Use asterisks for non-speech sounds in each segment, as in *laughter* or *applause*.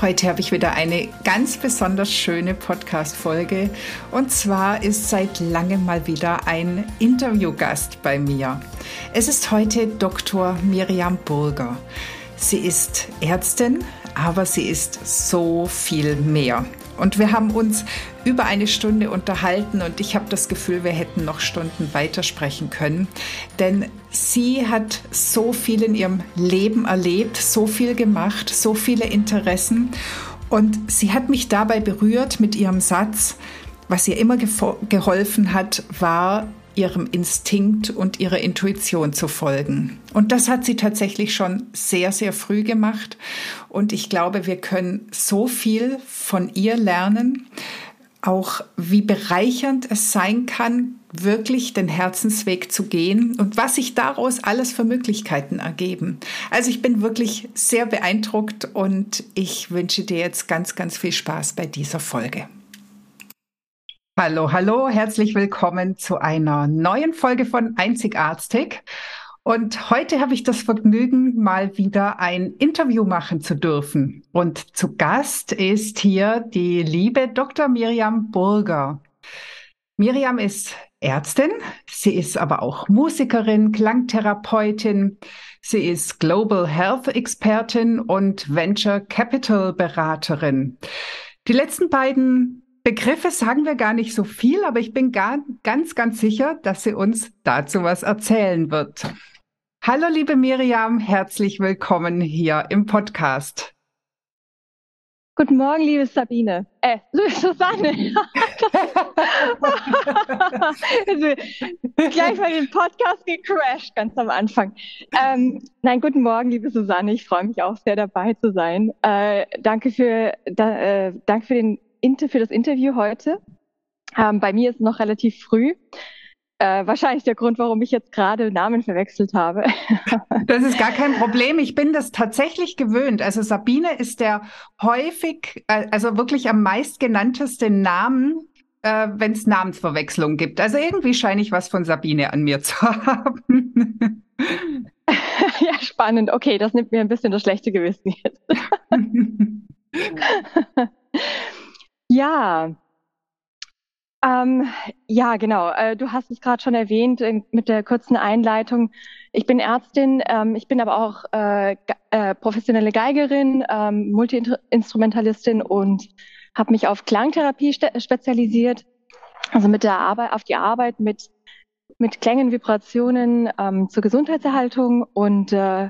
Heute habe ich wieder eine ganz besonders schöne Podcast-Folge. Und zwar ist seit langem mal wieder ein Interviewgast bei mir. Es ist heute Dr. Miriam Burger. Sie ist Ärztin, aber sie ist so viel mehr. Und wir haben uns über eine Stunde unterhalten und ich habe das Gefühl, wir hätten noch Stunden weitersprechen können. Denn sie hat so viel in ihrem Leben erlebt, so viel gemacht, so viele Interessen. Und sie hat mich dabei berührt mit ihrem Satz, was ihr immer geholfen hat, war ihrem Instinkt und ihrer Intuition zu folgen. Und das hat sie tatsächlich schon sehr, sehr früh gemacht. Und ich glaube, wir können so viel von ihr lernen, auch wie bereichernd es sein kann, wirklich den Herzensweg zu gehen und was sich daraus alles für Möglichkeiten ergeben. Also ich bin wirklich sehr beeindruckt und ich wünsche dir jetzt ganz, ganz viel Spaß bei dieser Folge. Hallo, hallo, herzlich willkommen zu einer neuen Folge von Einzigartig. Und heute habe ich das Vergnügen, mal wieder ein Interview machen zu dürfen. Und zu Gast ist hier die liebe Dr. Miriam Burger. Miriam ist Ärztin, sie ist aber auch Musikerin, Klangtherapeutin, sie ist Global Health Expertin und Venture Capital Beraterin. Die letzten beiden Begriffe sagen wir gar nicht so viel, aber ich bin gar, ganz, ganz sicher, dass sie uns dazu was erzählen wird. Hallo, liebe Miriam, herzlich willkommen hier im Podcast. Guten Morgen, liebe Sabine. Äh, *laughs* Susanne. also, gleich mal den Podcast gecrashed, ganz am Anfang. Ähm, nein, guten Morgen, liebe Susanne. Ich freue mich auch sehr dabei zu sein. Äh, danke für, da, äh, danke für den für das Interview heute. Ähm, bei mir ist es noch relativ früh. Äh, wahrscheinlich der Grund, warum ich jetzt gerade Namen verwechselt habe. *laughs* das ist gar kein Problem. Ich bin das tatsächlich gewöhnt. Also Sabine ist der häufig, äh, also wirklich am meistgenannteste Namen, äh, wenn es Namensverwechslung gibt. Also irgendwie scheine ich was von Sabine an mir zu *laughs* haben. ja, spannend. Okay, das nimmt mir ein bisschen das schlechte Gewissen jetzt. *laughs* Ja, ähm, ja, genau. Äh, du hast es gerade schon erwähnt äh, mit der kurzen Einleitung. Ich bin Ärztin, ähm, ich bin aber auch äh, äh, professionelle Geigerin, ähm, Multi-Instrumentalistin und habe mich auf Klangtherapie spezialisiert. Also mit der Arbeit, auf die Arbeit mit, mit Klängen, Vibrationen ähm, zur Gesundheitserhaltung und äh,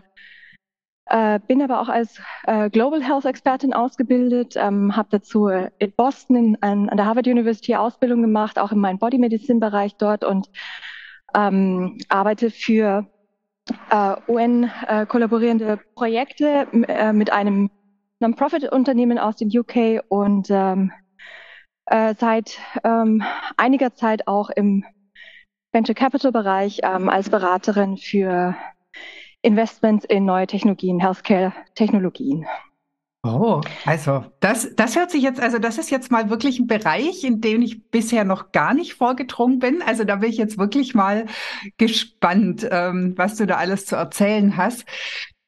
äh, bin aber auch als äh, Global Health Expertin ausgebildet, ähm, habe dazu in Boston in, an, an, der Harvard University Ausbildung gemacht, auch in meinem Body Medicine Bereich dort und ähm, arbeite für äh, UN äh, kollaborierende Projekte äh, mit einem Non-Profit-Unternehmen aus dem UK und ähm, äh, seit ähm, einiger Zeit auch im Venture Capital Bereich ähm, als Beraterin für Investments in neue Technologien, Healthcare-Technologien. Oh, also das, das hört sich jetzt, also das ist jetzt mal wirklich ein Bereich, in dem ich bisher noch gar nicht vorgedrungen bin. Also da bin ich jetzt wirklich mal gespannt, ähm, was du da alles zu erzählen hast.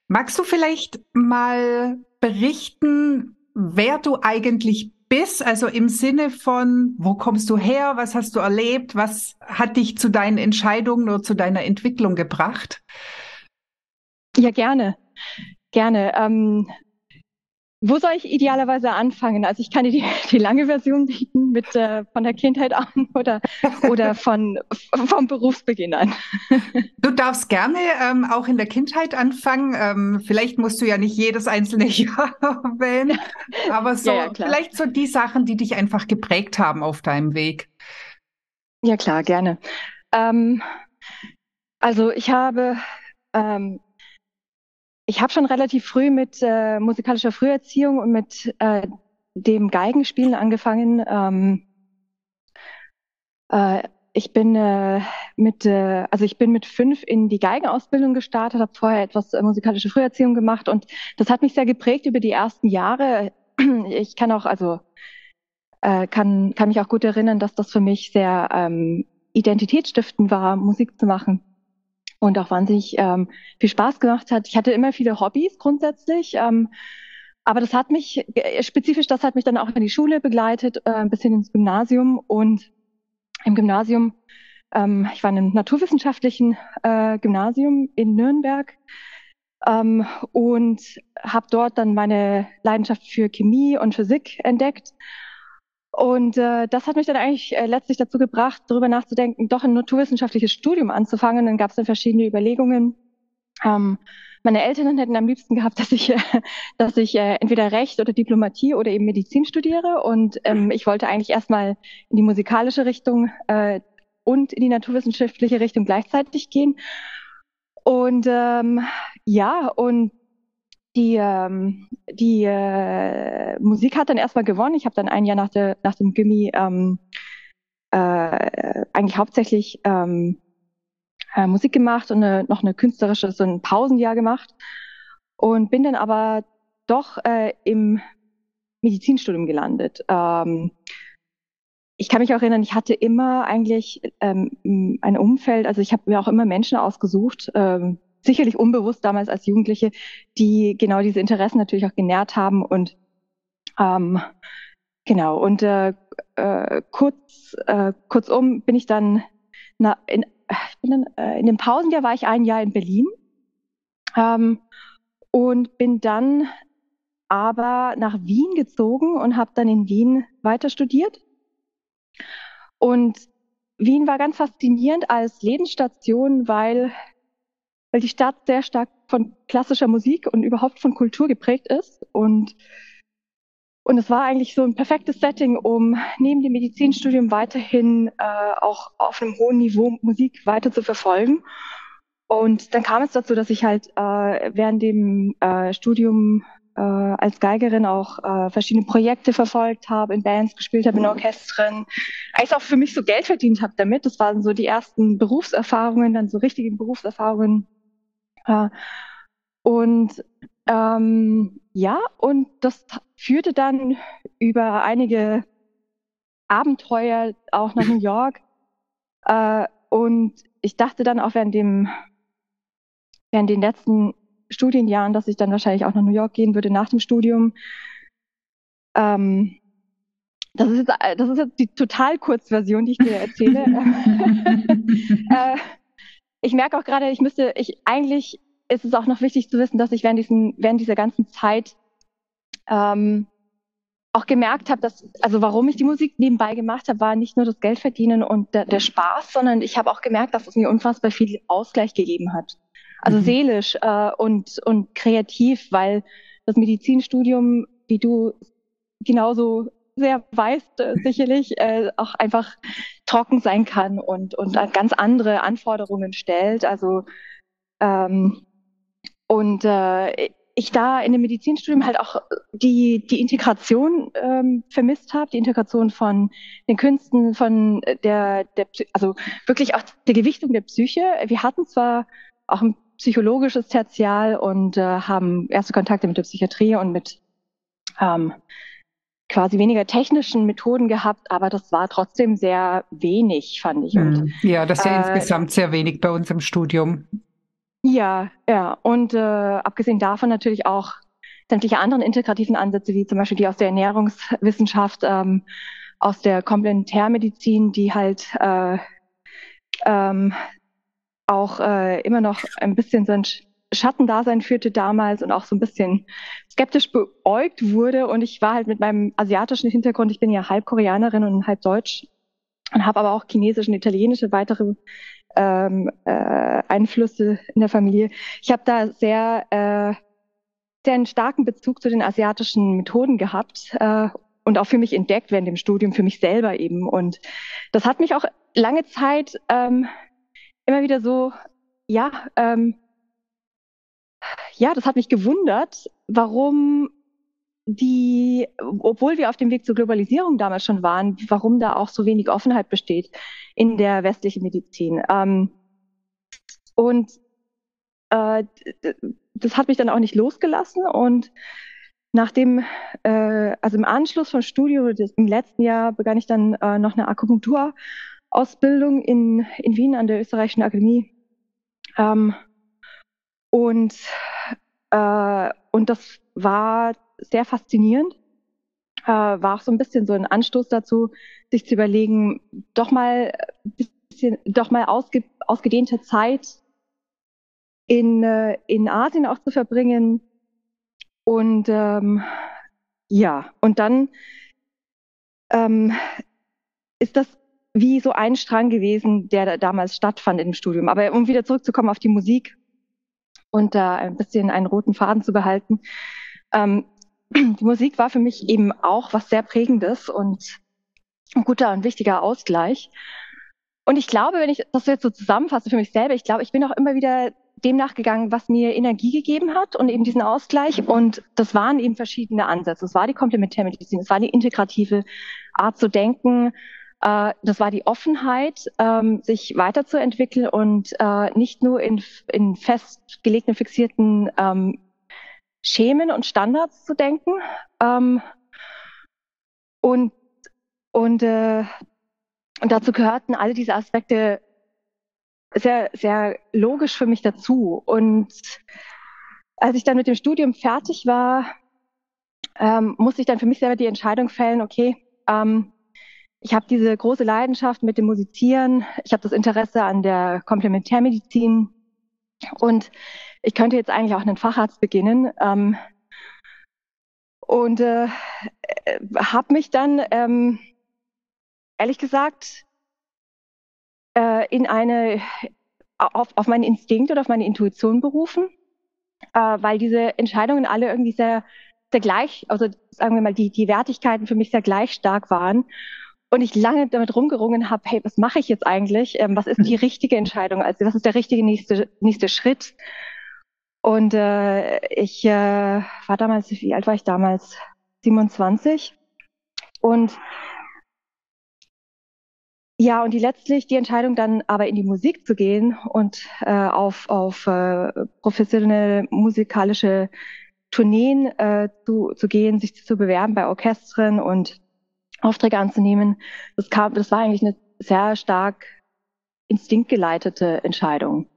Magst du vielleicht mal berichten, wer du eigentlich bist? Also im Sinne von, wo kommst du her? Was hast du erlebt? Was hat dich zu deinen Entscheidungen oder zu deiner Entwicklung gebracht? Ja, gerne. Gerne. Ähm, wo soll ich idealerweise anfangen? Also ich kann dir die, *laughs* die lange Version bieten mit äh, von der Kindheit an *laughs* oder oder von *laughs* vom Berufsbeginn an. Du darfst gerne ähm, auch in der Kindheit anfangen. Ähm, vielleicht musst du ja nicht jedes einzelne Jahr wählen, aber so ja, ja, vielleicht so die Sachen, die dich einfach geprägt haben auf deinem Weg. Ja klar, gerne. Ähm, also ich habe ähm, ich habe schon relativ früh mit äh, musikalischer Früherziehung und mit äh, dem Geigenspielen angefangen. Ähm, äh, ich bin äh, mit, äh, also ich bin mit fünf in die Geigenausbildung gestartet, habe vorher etwas äh, musikalische Früherziehung gemacht und das hat mich sehr geprägt über die ersten Jahre. *clears throat* Ich kann auch, also äh, kann, kann mich auch gut erinnern, dass das für mich sehr ähm, identitätsstiftend war, Musik zu machen und auch wahnsinnig ähm, viel Spaß gemacht hat. Ich hatte immer viele Hobbys grundsätzlich, ähm, aber das hat mich äh, spezifisch, das hat mich dann auch in die Schule begleitet, äh, ein bisschen ins Gymnasium und im Gymnasium, ähm, ich war in einem naturwissenschaftlichen äh, Gymnasium in Nürnberg ähm, und habe dort dann meine Leidenschaft für Chemie und Physik entdeckt. Und äh, das hat mich dann eigentlich äh, letztlich dazu gebracht, darüber nachzudenken, doch ein naturwissenschaftliches Studium anzufangen. Dann gab es dann verschiedene Überlegungen. Ähm, meine Eltern hätten am liebsten gehabt, *laughs* dass ich, äh, dass ich äh, entweder Recht oder Diplomatie oder eben Medizin studiere. Und ähm, ich wollte eigentlich erstmal in die musikalische Richtung äh, und in die naturwissenschaftliche Richtung gleichzeitig gehen. Und ähm, ja, und die, ähm, die äh, Musik hat dann erstmal gewonnen. Ich habe dann ein Jahr nach, der, nach dem Gimmi ähm, äh, eigentlich hauptsächlich ähm, äh, Musik gemacht und eine, noch eine künstlerische, so ein Pausenjahr gemacht und bin dann aber doch äh, im Medizinstudium gelandet. Ähm, ich kann mich auch erinnern, ich hatte immer eigentlich ähm, ein Umfeld, also ich habe mir auch immer Menschen ausgesucht, ähm, sicherlich unbewusst damals als Jugendliche, die genau diese Interessen natürlich auch genährt haben und ähm, genau und äh, äh, kurz äh, kurzum bin ich dann na, in bin dann, äh, in dem Pausenjahr war ich ein Jahr in Berlin ähm, und bin dann aber nach Wien gezogen und habe dann in Wien weiter studiert. Und Wien war ganz faszinierend als Lebensstation, weil, weil die Stadt sehr stark von klassischer Musik und überhaupt von Kultur geprägt ist. Und und es war eigentlich so ein perfektes Setting, um neben dem Medizinstudium weiterhin äh, auch auf einem hohen Niveau Musik weiter zu verfolgen. Und dann kam es dazu, dass ich halt äh, während dem äh, Studium äh, als Geigerin auch äh, verschiedene Projekte verfolgt habe, in Bands gespielt habe, in Orchestern, eigentlich auch für mich so Geld verdient habe damit. Das waren so die ersten Berufserfahrungen, dann so richtige Berufserfahrungen. Äh, und ähm, ja, und das führte dann über einige Abenteuer auch nach New York. *laughs* Äh, und ich dachte dann auch während dem, während den letzten Studienjahren, dass ich dann wahrscheinlich auch nach New York gehen würde nach dem Studium. Ähm, das ist, jetzt, das ist jetzt die total Kurzversion, die ich dir erzähle. *laughs* *laughs* äh, ich merke auch gerade, ich müsste, ich eigentlich ist es auch noch wichtig zu wissen, dass ich während, diesen, während dieser ganzen Zeit ähm, auch gemerkt habe, dass, also warum ich die Musik nebenbei gemacht habe, war nicht nur das Geldverdienen und der, der Spaß, sondern ich habe auch gemerkt, dass es mir unfassbar viel Ausgleich gegeben hat. Also mhm. seelisch äh, und, und kreativ, weil das Medizinstudium, wie du genauso sehr weißt, äh, sicherlich, äh, auch einfach trocken sein kann und, und ganz andere Anforderungen stellt. Also ähm, und äh, ich da in dem Medizinstudium halt auch die, die Integration ähm, vermisst habe, die Integration von den Künsten, von der, der, also wirklich auch der Gewichtung der Psyche. Wir hatten zwar auch ein psychologisches Tertial und äh, haben erste Kontakte mit der Psychiatrie und mit ähm, quasi weniger technischen Methoden gehabt, aber das war trotzdem sehr wenig, fand ich. Und, hm. ja, das ist ja äh, insgesamt sehr wenig bei uns im Studium. Ja, ja. Und äh, abgesehen davon natürlich auch sämtliche anderen integrativen Ansätze, wie zum Beispiel die aus der Ernährungswissenschaft, ähm, aus der Komplementärmedizin, die halt äh, ähm, auch äh, immer noch ein bisschen so ein Schattendasein führte damals und auch so ein bisschen skeptisch beäugt wurde. Und ich war halt mit meinem asiatischen Hintergrund, ich bin ja halb Koreanerin und halb Deutsch und habe aber auch chinesische und italienische weitere ähm, äh, Einflüsse in der Familie. Ich habe da sehr, äh, sehr einen starken Bezug zu den asiatischen Methoden gehabt äh, und auch für mich entdeckt während dem Studium, für mich selber eben. Und das hat mich auch lange Zeit ähm, immer wieder so, ja, ähm, ja, das hat mich gewundert, warum die, obwohl wir auf dem Weg zur Globalisierung damals schon waren, warum da auch so wenig Offenheit besteht in der westlichen Medizin. Ähm, und äh, das hat mich dann auch nicht losgelassen und nachdem, äh, also im Anschluss vom Studium, im letzten Jahr begann ich dann äh, noch eine Akupunkturausbildung in, in Wien an der Österreichischen Akademie. Ähm, und, äh, und das war sehr faszinierend. Äh, war auch so ein bisschen so ein Anstoß dazu, sich zu überlegen, doch mal bisschen, doch mal ausge, ausgedehnte Zeit in, äh, in Asien auch zu verbringen. Und ähm, ja, und dann ähm, ist das wie so ein Strang gewesen, der da damals stattfand im Studium. Aber um wieder zurückzukommen auf die Musik und da ein bisschen einen roten Faden zu behalten. Ähm, *clears throat* die Musik war für mich eben auch was sehr Prägendes und ein guter und wichtiger Ausgleich. Und ich glaube, wenn ich das jetzt so zusammenfasse für mich selber, ich glaube, ich bin auch immer wieder dem nachgegangen, was mir Energie gegeben hat und eben diesen Ausgleich. Und das waren eben verschiedene Ansätze. Es war die Komplementärmedizin, es war die integrative Art zu denken, äh, das war die Offenheit, ähm, sich weiterzuentwickeln und äh, nicht nur in, in festgelegten, fixierten ähm, Schemen und Standards zu denken. Ähm, und und, äh, und dazu gehörten alle diese Aspekte sehr, sehr logisch für mich dazu. Und als ich dann mit dem Studium fertig war, ähm, musste ich dann für mich selber die Entscheidung fällen, okay, ähm, ich habe diese große Leidenschaft mit dem Musizieren, ich habe das Interesse an der Komplementärmedizin und ich könnte jetzt eigentlich auch einen Facharzt beginnen. Ähm, und äh, habe mich dann, ähm, ehrlich gesagt, äh, in eine, auf, auf meinen Instinkt oder auf meine Intuition berufen, äh, weil diese Entscheidungen alle irgendwie sehr, sehr gleich, also sagen wir mal, die, die Wertigkeiten für mich sehr gleich stark waren. Und ich lange damit rumgerungen habe, hey, was mache ich jetzt eigentlich? Ähm, was ist die richtige Entscheidung? Also was ist der richtige nächste, nächste Schritt? Und äh, ich äh, war damals, wie alt war ich damals? 27. Und ja, und die letztlich die Entscheidung dann aber in die Musik zu gehen und äh, auf, auf äh, professionelle musikalische Tourneen äh, zu, zu gehen, sich zu bewerben bei Orchestern und Aufträge anzunehmen, das kam, das war eigentlich eine sehr stark instinktgeleitete Entscheidung.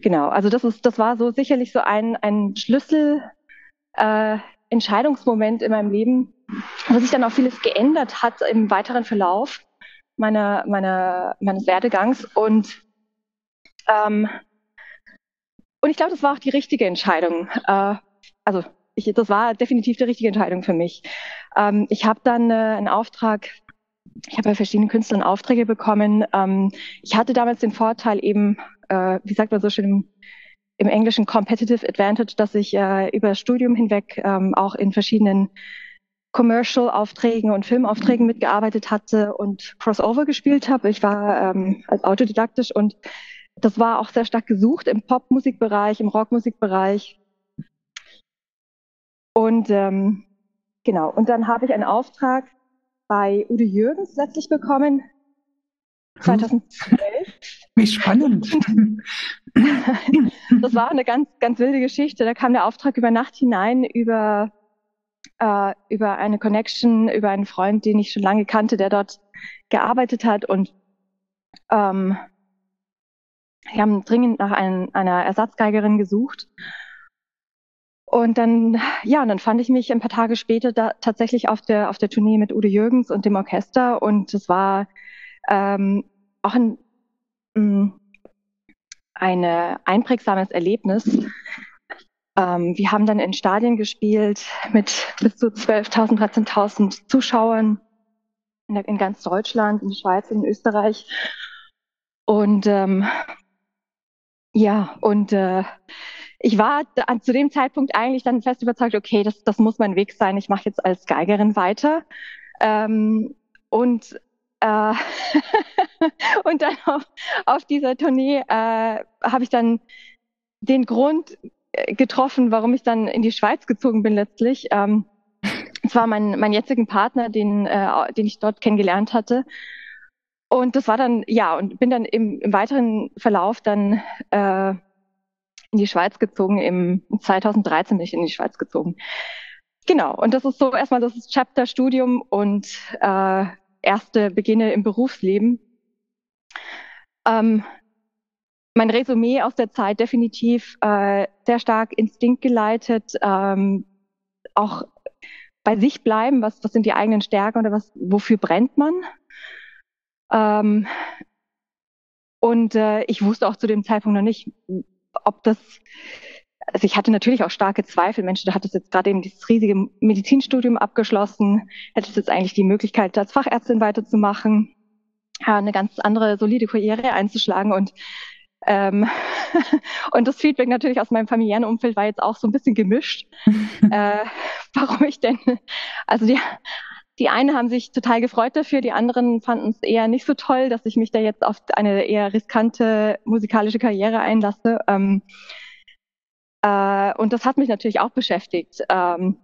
Genau, also das ist, das war so sicherlich so ein, ein Schlüssel, äh, Entscheidungsmoment in meinem Leben, wo sich dann auch vieles geändert hat im weiteren Verlauf meiner, meiner, meines Werdegangs. Und, ähm, und ich glaube, das war auch die richtige Entscheidung. Äh, also ich, das war definitiv die richtige Entscheidung für mich. Ähm, ich habe dann äh, einen Auftrag, ich habe bei verschiedenen Künstlern Aufträge bekommen. Ähm, ich hatte damals den Vorteil eben, äh, wie sagt man so schön im, Englischen Competitive Advantage, dass ich äh, über das Studium hinweg ähm, auch in verschiedenen Commercial-Aufträgen und Filmaufträgen mitgearbeitet hatte und Crossover gespielt habe. Ich war ähm, als autodidaktisch und das war auch sehr stark gesucht im Popmusikbereich, im Rockmusikbereich. Und ähm, genau, und dann habe ich einen Auftrag bei Udo Jürgens letztlich bekommen, 2012. *laughs* Wie spannend. *laughs* das war eine ganz, ganz wilde Geschichte. Da kam der Auftrag über Nacht hinein über äh, über eine Connection, über einen Freund, den ich schon lange kannte, der dort gearbeitet hat und ähm, wir haben dringend nach ein, einer Ersatzgeigerin gesucht. Und dann, ja, und dann fand ich mich ein paar Tage später da tatsächlich auf der, auf der Tournee mit Udo Jürgens und dem Orchester. Und es war ähm, auch ein, mm, ein einprägsames Erlebnis, ähm, wir haben dann in Stadien gespielt mit bis zu 12.000, 13.000 Zuschauern in, in, ganz Deutschland, in der Schweiz, in Österreich. Und ähm, ja, und äh, ich war da, zu dem Zeitpunkt eigentlich dann fest überzeugt, okay, das, das muss mein Weg sein. Ich mache jetzt als Geigerin weiter. Ähm, und äh, *laughs* und dann auf, auf dieser Tournee äh, habe ich dann den Grund getroffen, warum ich dann in die Schweiz gezogen bin letztlich. Ähm, es war mein, mein jetzigen Partner, den, äh, den ich dort kennengelernt hatte. Und das war dann, ja, und bin dann im, im weiteren Verlauf dann äh, in die Schweiz gezogen. Im 2013 bin ich in die Schweiz gezogen. Genau, und das ist so erstmal das Chapter-Studium und äh, erste Beginne im Berufsleben. Ähm, mein Resümee aus der Zeit definitiv äh, sehr stark Instinkt geleitet, ähm, auch bei sich bleiben, was, was sind die eigenen Stärken oder was, wofür brennt man. Ähm, und äh, ich wusste auch zu dem Zeitpunkt noch nicht, ob das also ich hatte natürlich auch starke Zweifel. Mensch, du hattest jetzt gerade eben dieses riesige Medizinstudium abgeschlossen, hättest jetzt eigentlich die Möglichkeit, als Fachärztin weiterzumachen, eine ganz andere solide Karriere einzuschlagen und ähm, *laughs* und das Feedback natürlich aus meinem familiären Umfeld war jetzt auch so ein bisschen gemischt. *laughs* äh, warum ich denn? Also die, die einen haben sich total gefreut dafür, die anderen fanden es eher nicht so toll, dass ich mich da jetzt auf eine eher riskante musikalische Karriere einlasse. Ähm, äh, und das hat mich natürlich auch beschäftigt. Ähm,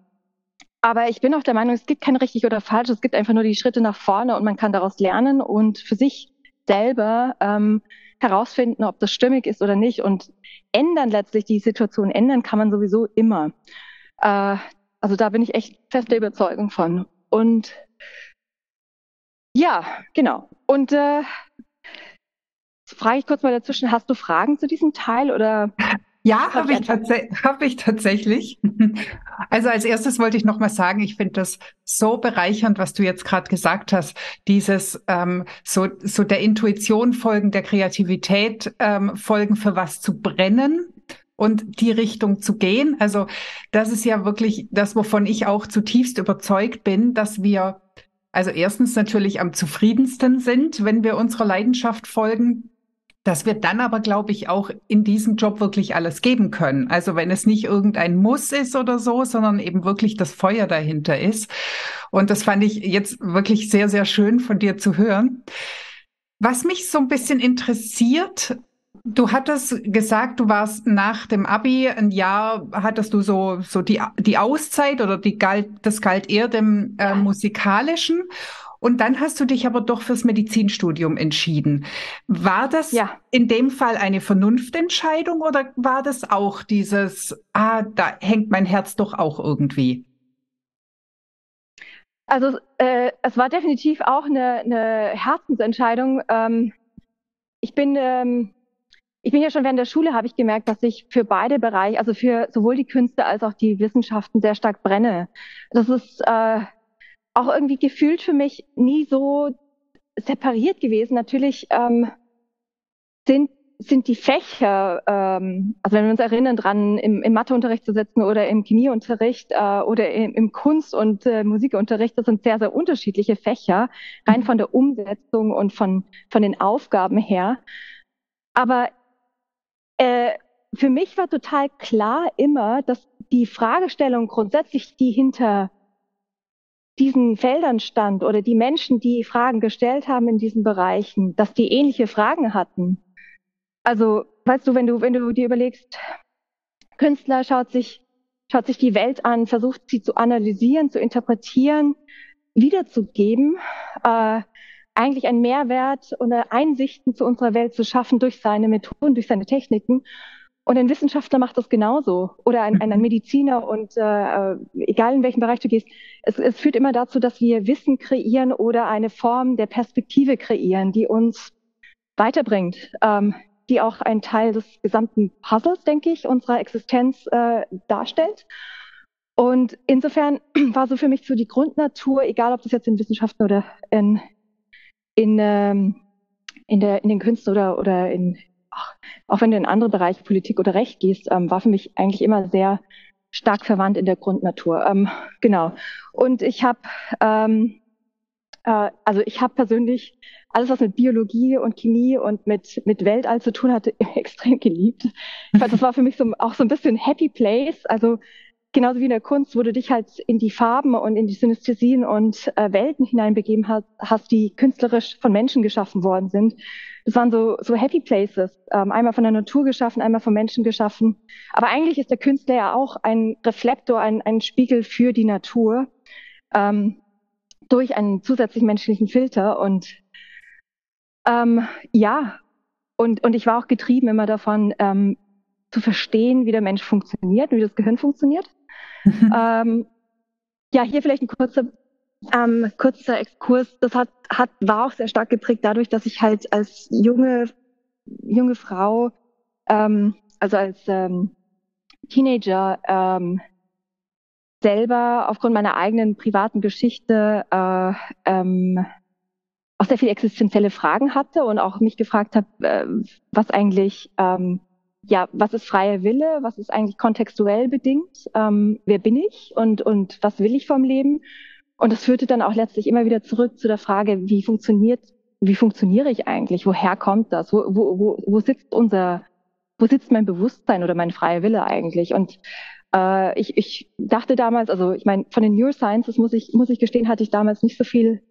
aber ich bin auch der Meinung, es gibt kein richtig oder falsch, es gibt einfach nur die Schritte nach vorne und man kann daraus lernen und für sich selber ähm, herausfinden, ob das stimmig ist oder nicht. Und ändern letztlich die Situation, ändern kann man sowieso immer. Äh, also da bin ich echt feste Überzeugung von. Und ja, genau. Und äh, frage ich kurz mal dazwischen, hast du Fragen zu diesem Teil oder? Ja, habe ich, hab ich tatsächlich. *laughs* Also als erstes wollte ich noch mal sagen, ich finde das so bereichernd, was du jetzt gerade gesagt hast. Dieses ähm, so, so der Intuition folgen, der Kreativität ähm, folgen, für was zu brennen und die Richtung zu gehen. Also das ist ja wirklich das, wovon ich auch zutiefst überzeugt bin, dass wir also erstens natürlich am zufriedensten sind, wenn wir unserer Leidenschaft folgen dass wir dann aber, glaube ich, auch in diesem Job wirklich alles geben können. Also wenn es nicht irgendein Muss ist oder so, sondern eben wirklich das Feuer dahinter ist. Und das fand ich jetzt wirklich sehr, sehr schön von dir zu hören. Was mich so ein bisschen interessiert, Du hattest gesagt, du warst nach dem Abi ein Jahr, hattest du so, so die, die Auszeit oder die galt, das galt eher dem äh, musikalischen. Und dann hast du dich aber doch fürs Medizinstudium entschieden. War das ja. in dem Fall eine Vernunftentscheidung oder war das auch dieses, ah, da hängt mein Herz doch auch irgendwie? Also äh, es war definitiv auch eine, eine Herzensentscheidung. Ähm, ich bin ähm, ich bin ja schon während der Schule habe ich gemerkt, dass ich für beide Bereiche, also für sowohl die Künste als auch die Wissenschaften sehr stark brenne. Das ist äh, auch irgendwie gefühlt für mich nie so separiert gewesen. Natürlich ähm, sind sind die Fächer, ähm, also wenn wir uns erinnern dran, im, im Matheunterricht zu sitzen oder im Chemieunterricht äh, oder im, im Kunst- und äh, Musikunterricht, das sind sehr, sehr unterschiedliche Fächer, rein mhm. von der Umsetzung und von, von den Aufgaben her. Aber äh, für mich war total klar immer, dass die Fragestellung grundsätzlich, die hinter diesen Feldern stand oder die Menschen, die Fragen gestellt haben in diesen Bereichen, dass die ähnliche Fragen hatten. Also, weißt du, wenn du, wenn du dir überlegst, Künstler schaut sich, schaut sich die Welt an, versucht sie zu analysieren, zu interpretieren, wiederzugeben, äh, eigentlich einen Mehrwert oder Einsichten zu unserer Welt zu schaffen durch seine Methoden, durch seine Techniken. Und ein Wissenschaftler macht das genauso oder ein, ein, ein Mediziner und äh, äh, egal in welchem Bereich du gehst, es, es führt immer dazu, dass wir Wissen kreieren oder eine Form der Perspektive kreieren, die uns weiterbringt, ähm, die auch ein Teil des gesamten Puzzles, denke ich, unserer Existenz äh, darstellt. Und insofern *clears throat* war so für mich so die Grundnatur, egal ob das jetzt in Wissenschaften oder in, in, ähm, in, der, in den Künsten oder, oder in, auch wenn du in andere Bereiche Politik oder Recht gehst, ähm, war für mich eigentlich immer sehr stark verwandt in der Grundnatur. Ähm, genau. Und ich habe, ähm, äh, also ich habe persönlich alles, was mit Biologie und Chemie und mit, mit Weltall zu tun hatte, *laughs* extrem geliebt. Ich fand, das war für mich so, auch so ein bisschen Happy Place. Also genauso wie in der Kunst, wo du dich halt in die Farben und in die Synästhesien und äh, Welten hineinbegeben hast, hast, die künstlerisch von Menschen geschaffen worden sind. Das waren so, so Happy Places, ähm, einmal von der Natur geschaffen, einmal von Menschen geschaffen. Aber eigentlich ist der Künstler ja auch ein Reflektor, ein, ein Spiegel für die Natur ähm, durch einen zusätzlichen menschlichen Filter. Und ähm, ja, und, und ich war auch getrieben immer davon, ähm, zu verstehen, wie der Mensch funktioniert, wie das Gehirn funktioniert. *laughs* Ähm, ja, hier vielleicht ein kurzer, ähm, kurzer Exkurs. Das hat, hat, war auch sehr stark geprägt dadurch, dass ich halt als junge, junge Frau, ähm, also als ähm, Teenager, ähm, selber aufgrund meiner eigenen privaten Geschichte äh, ähm, auch sehr viele existenzielle Fragen hatte und auch mich gefragt habe, äh, was eigentlich ähm, ja, was ist freier Wille? Was ist eigentlich kontextuell bedingt? Ähm, wer bin ich und, und was will ich vom Leben? Und das führte dann auch letztlich immer wieder zurück zu der Frage, wie funktioniert, wie funktioniere ich eigentlich? Woher kommt das? Wo, wo, wo, wo sitzt unser, wo sitzt mein Bewusstsein oder mein freier Wille eigentlich? Und äh, ich, ich dachte damals, also ich meine, von den Neurosciences muss ich, muss ich gestehen, hatte ich damals nicht so viel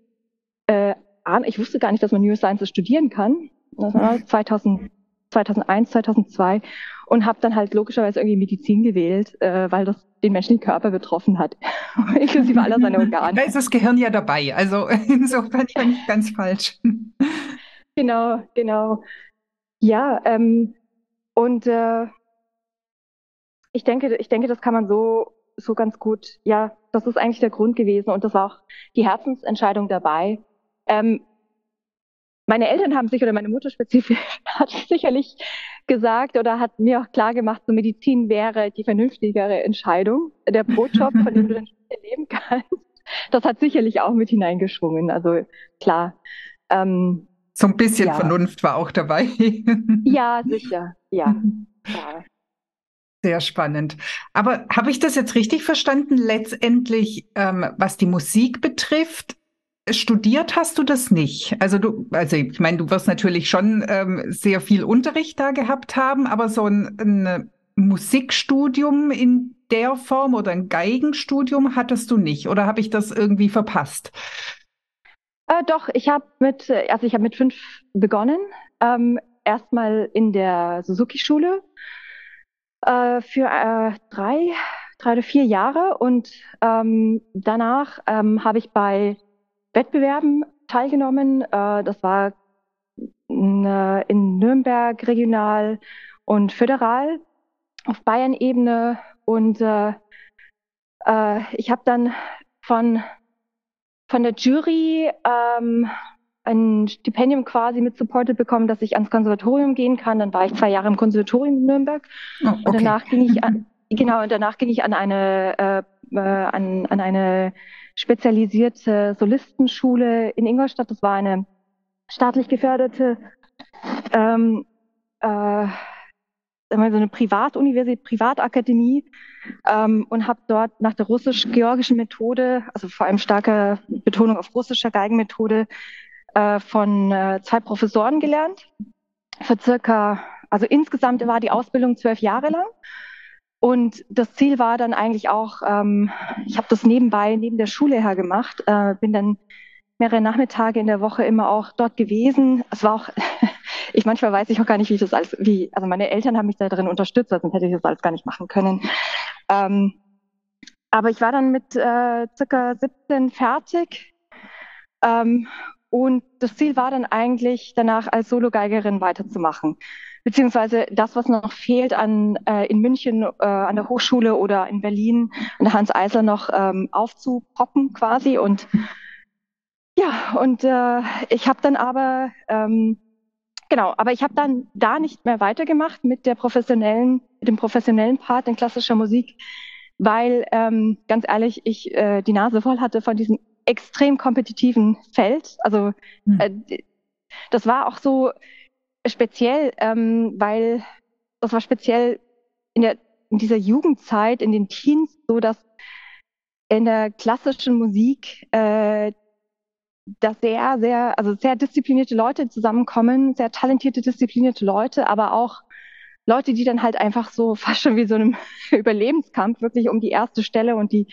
äh, Ahnung. Ich wusste gar nicht, dass man Neurosciences studieren kann. Das war 2000 2001, 2002 und habe dann halt logischerweise irgendwie Medizin gewählt, äh, weil das den menschlichen Körper betroffen hat, *laughs* inklusive aller seiner *laughs* Organe. Da ist das Gehirn ja dabei, also *laughs* insofern ja nicht ganz falsch. Genau, genau. Ja, ähm, und äh, ich denke, ich denke, das kann man so so ganz gut. Ja, das ist eigentlich der Grund gewesen und das war auch die Herzensentscheidung dabei. Ähm, meine Eltern haben sich oder meine Mutter spezifisch *laughs* hat sicherlich gesagt oder hat mir auch klar gemacht, so Medizin wäre die vernünftigere Entscheidung, der Brotjob, von dem du dann leben kannst. Das hat sicherlich auch mit hineingeschwungen. Also klar. Ähm, so ein bisschen ja. Vernunft war auch dabei. *laughs* ja, sicher. Ja. ja. Sehr spannend. Aber habe ich das jetzt richtig verstanden? Letztendlich, ähm, was die Musik betrifft, Studiert hast du das nicht? Also du, also ich meine, du wirst natürlich schon ähm, sehr viel Unterricht da gehabt haben, aber so ein, ein Musikstudium in der Form oder ein Geigenstudium hattest du nicht? Oder habe ich das irgendwie verpasst? Äh, doch, ich habe mit, also ich habe mit fünf begonnen. Ähm, erstmal in der Suzuki-Schule äh, für äh, drei, drei oder vier Jahre und ähm, danach ähm, habe ich bei Wettbewerben teilgenommen. Äh, das war äh, in Nürnberg regional und föderal auf Bayern-Ebene. Und äh, äh, ich habe dann von, von der Jury ähm, ein Stipendium quasi mit supported bekommen, dass ich ans Konservatorium gehen kann. Dann war ich zwei Jahre im Konservatorium in Nürnberg. Oh, okay. Und danach ging ich an, genau, und danach ging ich an eine, äh, äh an, an eine spezialisierte Solistenschule in Ingolstadt. Das war eine staatlich geförderte ähm, äh, so eine Privatuniversität, Privatakademie ähm, und habe dort nach der russisch-georgischen Methode, also vor allem starke Betonung auf russischer Geigenmethode, äh, von äh, zwei Professoren gelernt. Für circa, also insgesamt war die Ausbildung zwölf Jahre lang. Und das Ziel war dann eigentlich auch, ähm, ich habe das nebenbei, neben der Schule her gemacht, äh, bin dann mehrere Nachmittage in der Woche immer auch dort gewesen. Es war auch, *laughs* ich manchmal weiß ich auch gar nicht, wie ich das alles, wie, also meine Eltern haben mich da drin unterstützt, sonst hätte ich das alles gar nicht machen können. Ähm, aber ich war dann mit äh, circa 17 fertig. Ähm, und das Ziel war dann eigentlich, danach als Sologeigerin weiterzumachen beziehungsweise das, was noch fehlt an äh, in München äh, an der Hochschule oder in Berlin an der Hans Eisler noch ähm, aufzupoppen quasi und ja und äh, ich habe dann aber ähm, genau, aber ich habe dann da nicht mehr weitergemacht mit der professionellen mit dem professionellen Part in klassischer Musik, weil ähm, ganz ehrlich ich äh, die Nase voll hatte von diesem extrem kompetitiven Feld, also hm. äh, das war auch so speziell, ähm, weil das war speziell in, der, in dieser Jugendzeit, in den Teens, so dass in der klassischen Musik äh, da sehr, sehr, also sehr disziplinierte Leute zusammenkommen, sehr talentierte, disziplinierte Leute, aber auch Leute, die dann halt einfach so *laughs* fast schon wie so einem *laughs* Überlebenskampf wirklich um die erste Stelle und die,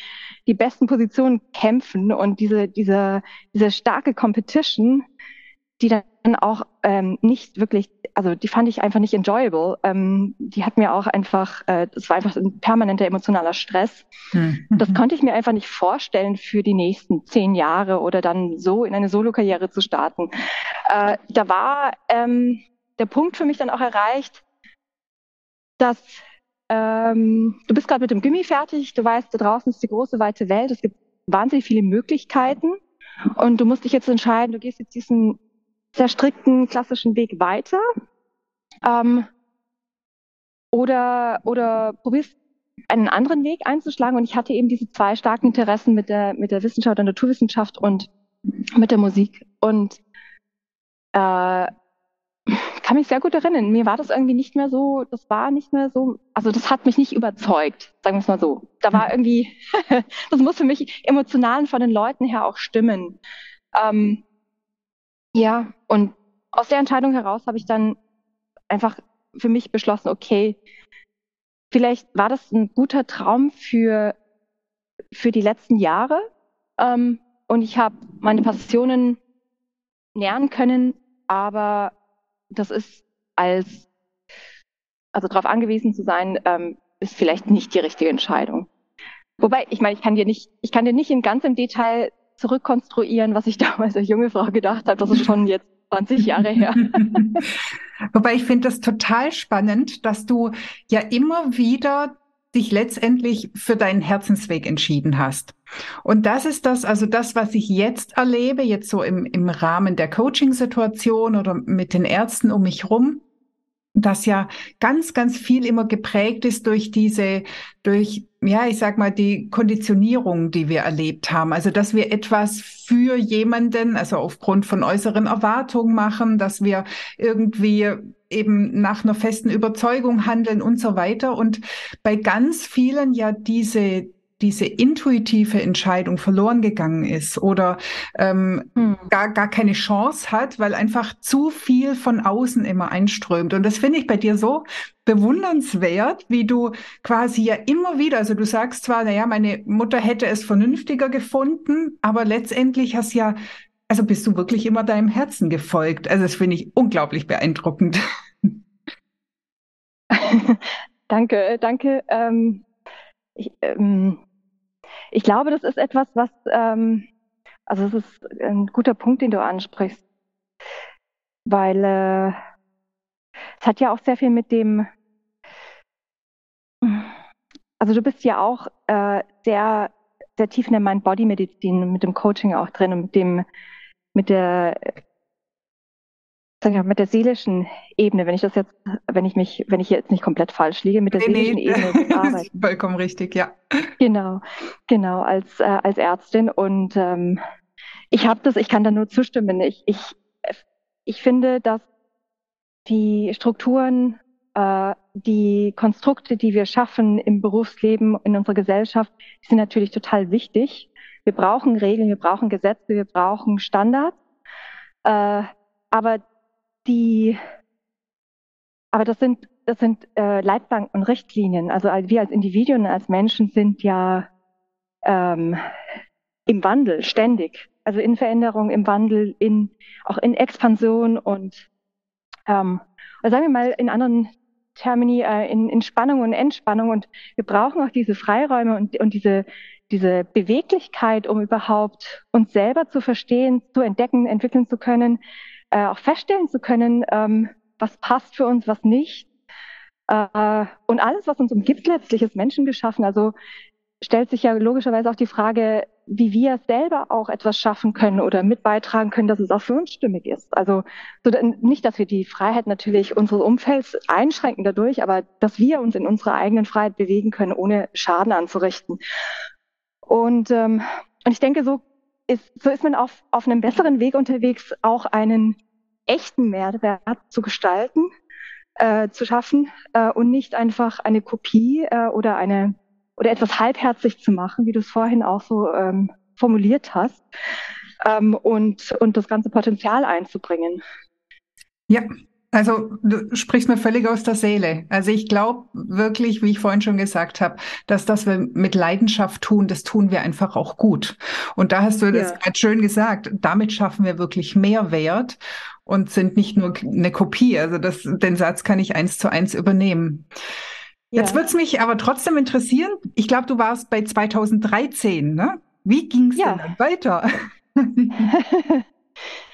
die besten Positionen kämpfen und diese, diese, diese starke Competition, die dann auch ähm, nicht wirklich, also die fand ich einfach nicht enjoyable. Ähm, die hat mir auch einfach, äh, das war einfach ein permanenter emotionaler Stress. Mhm. Das konnte ich mir einfach nicht vorstellen für die nächsten zehn Jahre oder dann so in eine Solo-Karriere zu starten. Äh, da war ähm, der Punkt für mich dann auch erreicht, dass ähm, du bist gerade mit dem Gimmi fertig, du weißt, da draußen ist die große weite Welt, es gibt wahnsinnig viele Möglichkeiten und du musst dich jetzt entscheiden, du gehst jetzt diesen sehr strikten klassischen Weg weiter ähm, oder, oder probierst einen anderen Weg einzuschlagen und ich hatte eben diese zwei starken Interessen mit der, mit der Wissenschaft und Naturwissenschaft und mit der Musik und äh, kann mich sehr gut erinnern. Mir war das irgendwie nicht mehr so, das war nicht mehr so, also das hat mich nicht überzeugt, sagen wir es mal so. Da war irgendwie, *laughs* das muss für mich emotional von den Leuten her auch stimmen. Ähm, ja, und aus der Entscheidung heraus habe ich dann einfach für mich beschlossen, okay, vielleicht war das ein guter Traum für, für die letzten Jahre. Ähm, und ich habe meine Passionen nähern können, aber das ist als, also darauf angewiesen zu sein, ähm, ist vielleicht nicht die richtige Entscheidung. Wobei, ich meine, ich kann dir nicht, ich kann dir nicht in ganz im Detail zurückkonstruieren, was ich *laughs* damals als junge Frau gedacht habe. Das ist schon jetzt 20 Jahre her. *laughs* Wobei ich finde das total spannend, dass du ja immer wieder dich letztendlich für deinen Herzensweg entschieden hast. Und das ist das, also das, was ich jetzt erlebe, jetzt so im, im Rahmen der Coaching-Situation oder mit den Ärzten um mich rum, dass ja ganz, ganz viel immer geprägt ist durch diese, durch, ja, ich sag mal, die Konditionierung, die wir erlebt haben. Also, dass wir etwas für jemanden, also aufgrund von äußeren Erwartungen machen, dass wir irgendwie eben nach einer festen Überzeugung handeln und so weiter. Und bei ganz vielen ja diese, diese intuitive Entscheidung verloren gegangen ist oder ähm, hm. gar, gar keine Chance hat, weil einfach zu viel von außen immer einströmt. Und das finde ich bei dir so bewundernswert, wie du quasi ja immer wieder, also du sagst zwar, naja, meine Mutter hätte es vernünftiger gefunden, aber letztendlich hast ja, also bist du wirklich immer deinem Herzen gefolgt. Also das finde ich unglaublich beeindruckend. *laughs* *laughs* danke, danke. Ähm, ich, ähm, ich glaube, das ist etwas, was, ähm, also es ist ein guter Punkt, den du ansprichst, weil äh, es hat ja auch sehr viel mit dem, also du bist ja auch äh, sehr, sehr tief in der Mind-Body-Medizin, mit dem Coaching auch drin und mit dem, mit der mit der seelischen Ebene, wenn ich das jetzt, wenn ich mich, wenn ich jetzt nicht komplett falsch liege, mit der nee, seelischen nee. Ebene *laughs* arbeiten. Vollkommen richtig, ja. Genau, genau, als, äh, als Ärztin. Und ähm, ich habe das, ich kann da nur zustimmen. Ich, ich, ich finde, dass die Strukturen, äh, die Konstrukte, die wir schaffen im Berufsleben, in unserer Gesellschaft, sind natürlich total wichtig. Wir brauchen Regeln, wir brauchen Gesetze, wir brauchen Standards. Äh, aber die, aber das sind, das sind äh, Leitplanken und Richtlinien. Also wir als Individuen, als Menschen sind ja ähm, im Wandel ständig. Also in Veränderung, im Wandel, in, auch in Expansion und ähm, oder sagen wir mal in anderen Termini, äh, in, in Spannung und Entspannung. Und wir brauchen auch diese Freiräume und, und diese, diese Beweglichkeit, um überhaupt uns selber zu verstehen, zu entdecken, entwickeln zu können, äh, auch feststellen zu können, ähm, was passt für uns, was nicht. Äh, und alles, was uns umgibt, letztlich ist Menschen geschaffen. Also stellt sich ja logischerweise auch die Frage, wie wir selber auch etwas schaffen können oder mit beitragen können, dass es auch für uns stimmig ist. Also so, nicht, dass wir die Freiheit natürlich unseres Umfelds einschränken dadurch, aber dass wir uns in unserer eigenen Freiheit bewegen können, ohne Schaden anzurichten. Und, ähm, und ich denke, so ist, so ist man auf, auf einem besseren Weg unterwegs, auch einen echten Mehrwert zu gestalten, äh, zu schaffen äh, und nicht einfach eine Kopie äh, oder eine oder etwas halbherzig zu machen, wie du es vorhin auch so ähm, formuliert hast, ähm, und, und das ganze Potenzial einzubringen. Ja, Also du sprichst mir völlig aus der Seele. Also ich glaube wirklich, wie ich vorhin schon gesagt habe, dass das wir mit Leidenschaft tun, das tun wir einfach auch gut. Und da hast du ja. das gerade schön gesagt. Damit schaffen wir wirklich Mehrwert und sind nicht nur eine Kopie. Also das, den Satz kann ich eins zu eins übernehmen. Ja. Jetzt es mich aber trotzdem interessieren. Ich glaube, du warst bei 2013, ne? Wie ging es ja. denn weiter? *laughs* *laughs*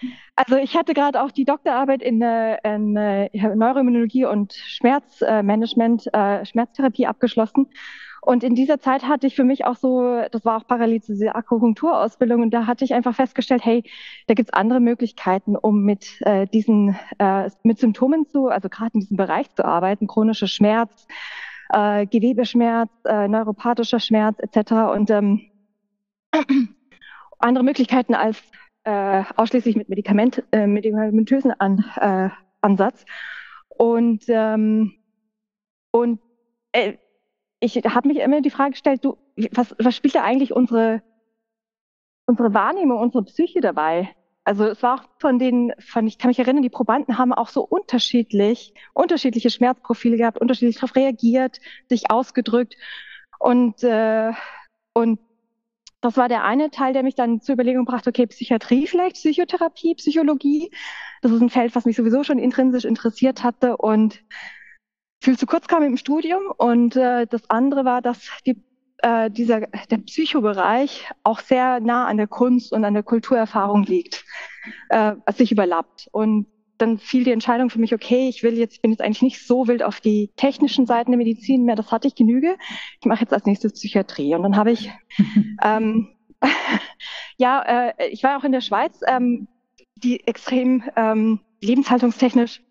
*laughs* Also ich hatte gerade auch die Doktorarbeit in, äh, in äh, Neuroimmunologie und Schmerzmanagement, äh, Schmerztherapie abgeschlossen. Und in dieser Zeit hatte ich für mich auch so, das war auch parallel zu dieser Akupunkturausbildung, und da hatte ich einfach festgestellt, hey, da gibt's andere Möglichkeiten, um mit äh, diesen, äh, mit Symptomen zu, also gerade in diesem Bereich zu arbeiten, chronischer Schmerz, äh, Gewebeschmerz, äh, neuropathischer Schmerz etc. Und ähm, *clears throat* andere Möglichkeiten als äh, ausschließlich mit Medikament, äh, medikamentösen An, äh, Ansatz. Und, ähm, und äh, ich habe mich immer die Frage gestellt, du, was, was spielt da eigentlich unsere, unsere Wahrnehmung, unsere Psyche dabei? Also es war auch von den, von, ich kann mich erinnern, die Probanden haben auch so unterschiedlich, unterschiedliche Schmerzprofile gehabt, unterschiedlich darauf reagiert, sich ausgedrückt. Und, äh, und das war der eine Teil, der mich dann zur Überlegung brachte, okay, Psychiatrie vielleicht, Psychotherapie, Psychologie. Das ist ein Feld, was mich sowieso schon intrinsisch interessiert hatte und viel zu kurz kam im Studium. Und äh, das andere war, dass die, äh, dieser, der Psychobereich auch sehr nah an der Kunst und an der Kulturerfahrung liegt, äh, sich überlappt. Und dann fiel die Entscheidung für mich, okay, ich will jetzt, ich bin jetzt eigentlich nicht so wild auf die technischen Seiten der Medizin mehr, das hatte ich genüge. Ich mache jetzt als nächstes Psychiatrie. Und dann habe ich, *laughs* ähm, *laughs* ja, äh, ich war auch in der Schweiz, ähm, die extrem ähm, lebenshaltungstechnisch,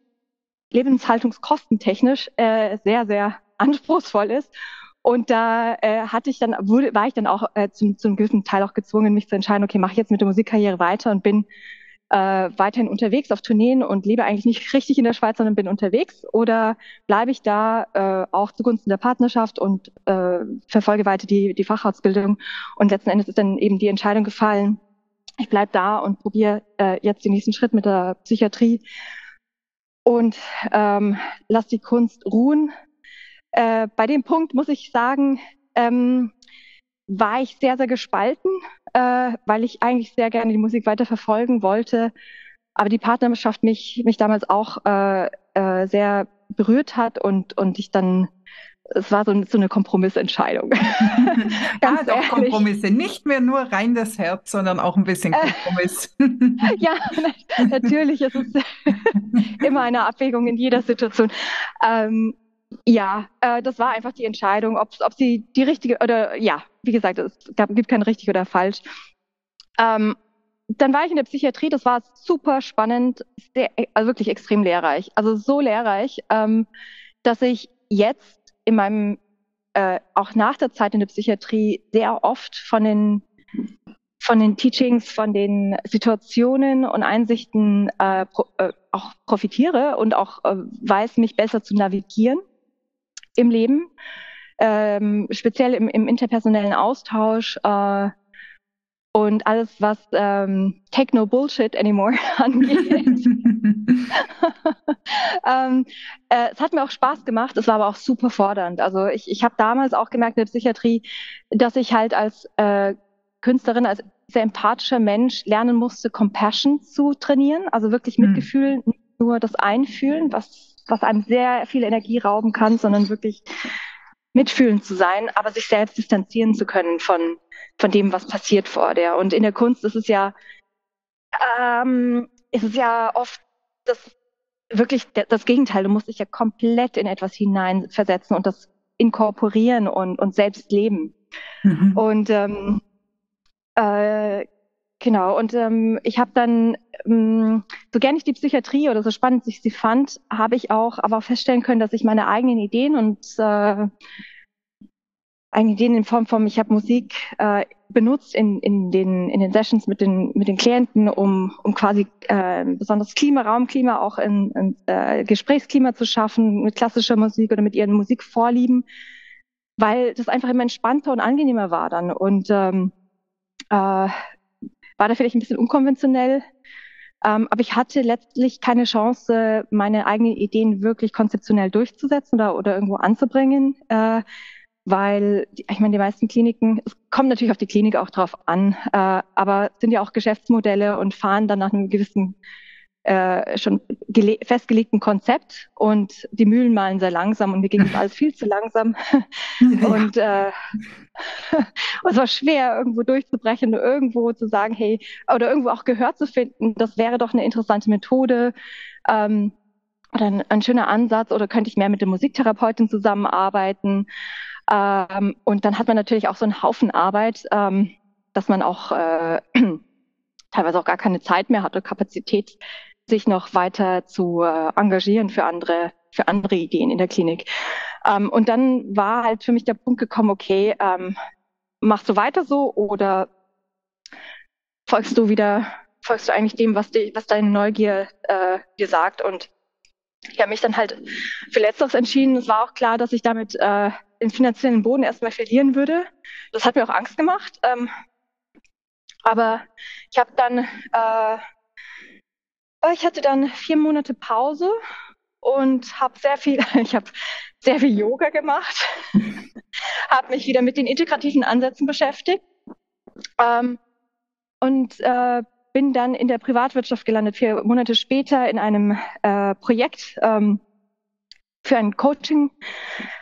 lebenshaltungskostentechnisch äh, sehr, sehr *laughs* anspruchsvoll ist. Und da äh, hatte ich dann, wurde, war ich dann auch äh, zum, zum gewissen Teil auch gezwungen, mich zu entscheiden, okay, mache ich jetzt mit der Musikkarriere weiter und bin äh, weiterhin unterwegs auf Tourneen und lebe eigentlich nicht *laughs* richtig in der Schweiz, sondern bin unterwegs? Oder bleibe ich da äh, auch zugunsten der Partnerschaft und äh, verfolge weiter die, die Facharztbildung? Und letzten Endes ist dann eben die Entscheidung gefallen, ich bleib da und probiere äh, jetzt den nächsten Schritt mit der Psychiatrie und ähm, lass die Kunst ruhen. Äh, bei dem Punkt muss ich sagen, ähm, war ich sehr, sehr gespalten, äh, weil ich eigentlich sehr gerne die Musik weiter verfolgen wollte. Aber die Partnerschaft mich, mich damals auch äh, äh, sehr berührt hat und, und ich dann, es war so, so eine Kompromissentscheidung. *laughs* ja, doch ehrlich. Kompromisse. Nicht mehr nur rein das Herz, sondern auch ein bisschen Kompromiss. *laughs* ja, natürlich. Es ist *laughs* immer eine Abwägung in jeder Situation. Ähm, ja, äh, das war einfach die Entscheidung, ob, ob sie die richtige oder ja, wie gesagt, es gab, gibt kein richtig oder falsch. Ähm, dann war ich in der Psychiatrie, das war super spannend, sehr, also wirklich extrem lehrreich. Also so lehrreich, ähm, dass ich jetzt in meinem, äh, auch nach der Zeit in der Psychiatrie sehr oft von den von den Teachings, von den Situationen und Einsichten äh, pro, äh, auch profitiere und auch äh, weiß, mich besser zu navigieren im Leben, ähm, speziell im, im interpersonellen Austausch äh, und alles, was ähm, Techno-Bullshit anymore *laughs* angeht. *laughs* ähm, äh, es hat mir auch Spaß gemacht, es war aber auch super fordernd. Also ich, ich habe damals auch gemerkt in der Psychiatrie, dass ich halt als äh, Künstlerin, als sehr empathischer Mensch lernen musste, Compassion zu trainieren, also wirklich hm. Mitgefühl, nicht nur das Einfühlen, was was einem sehr viel Energie rauben kann, sondern wirklich mitfühlend zu sein, aber sich selbst distanzieren zu können von, von dem, was passiert vor der. Und in der Kunst ist es ja, ähm, ist es ja oft das wirklich das Gegenteil. Du musst dich ja komplett in etwas hineinversetzen und das inkorporieren und, und selbst leben. Mhm. Und ähm, äh, Genau, und ähm, ich habe dann, ähm, so gern ich die Psychiatrie oder so spannend ich sie fand, habe ich auch aber auch feststellen können, dass ich meine eigenen Ideen und äh, eigene Ideen in Form von, ich habe Musik äh, benutzt in, in, den, in den Sessions mit den, mit den Klienten, um, um quasi äh, besonders Klima, Raumklima, auch in, in äh, Gesprächsklima zu schaffen mit klassischer Musik oder mit ihren Musikvorlieben, weil das einfach immer entspannter und angenehmer war dann. Und ähm, äh, war da vielleicht ein bisschen unkonventionell. Ähm, aber ich hatte letztlich keine Chance, meine eigenen Ideen wirklich konzeptionell durchzusetzen oder, oder irgendwo anzubringen, äh, weil ich meine, die meisten Kliniken, es kommt natürlich auf die Klinik auch drauf an, äh, aber sind ja auch Geschäftsmodelle und fahren dann nach einem gewissen äh, schon festgelegten Konzept und die Mühlen malen sehr langsam und mir ging das alles viel zu langsam. *laughs* Und äh, *laughs* es war schwer, irgendwo durchzubrechen irgendwo zu sagen, hey, oder irgendwo auch Gehör zu finden, das wäre doch eine interessante Methode. Ähm, oder ein, ein schöner Ansatz oder könnte ich mehr mit der Musiktherapeutin zusammenarbeiten. Ähm, und dann hat man natürlich auch so einen Haufen Arbeit, ähm, dass man auch äh, *clears throat* teilweise auch gar keine Zeit mehr hat oder Kapazität, sich noch weiter zu äh, engagieren für andere, für andere Ideen in der Klinik. Ähm, und dann war halt für mich der Punkt gekommen, okay, ähm, machst du weiter so oder folgst du wieder, folgst du eigentlich dem, was, die, was deine Neugier äh, dir sagt? Und ich habe mich dann halt für Letzteres entschieden. Es war auch klar, dass ich damit äh, den finanziellen Boden erstmal verlieren würde. Das hat mir auch Angst gemacht. Ähm, aber ich habe dann äh, ich hatte dann vier Monate Pause und habe sehr viel, *laughs* ich habe sehr viel Yoga gemacht, *laughs* habe mich wieder mit den integrativen Ansätzen beschäftigt ähm, und äh, bin dann in der Privatwirtschaft gelandet, vier Monate später in einem äh, Projekt ähm, für ein Coaching,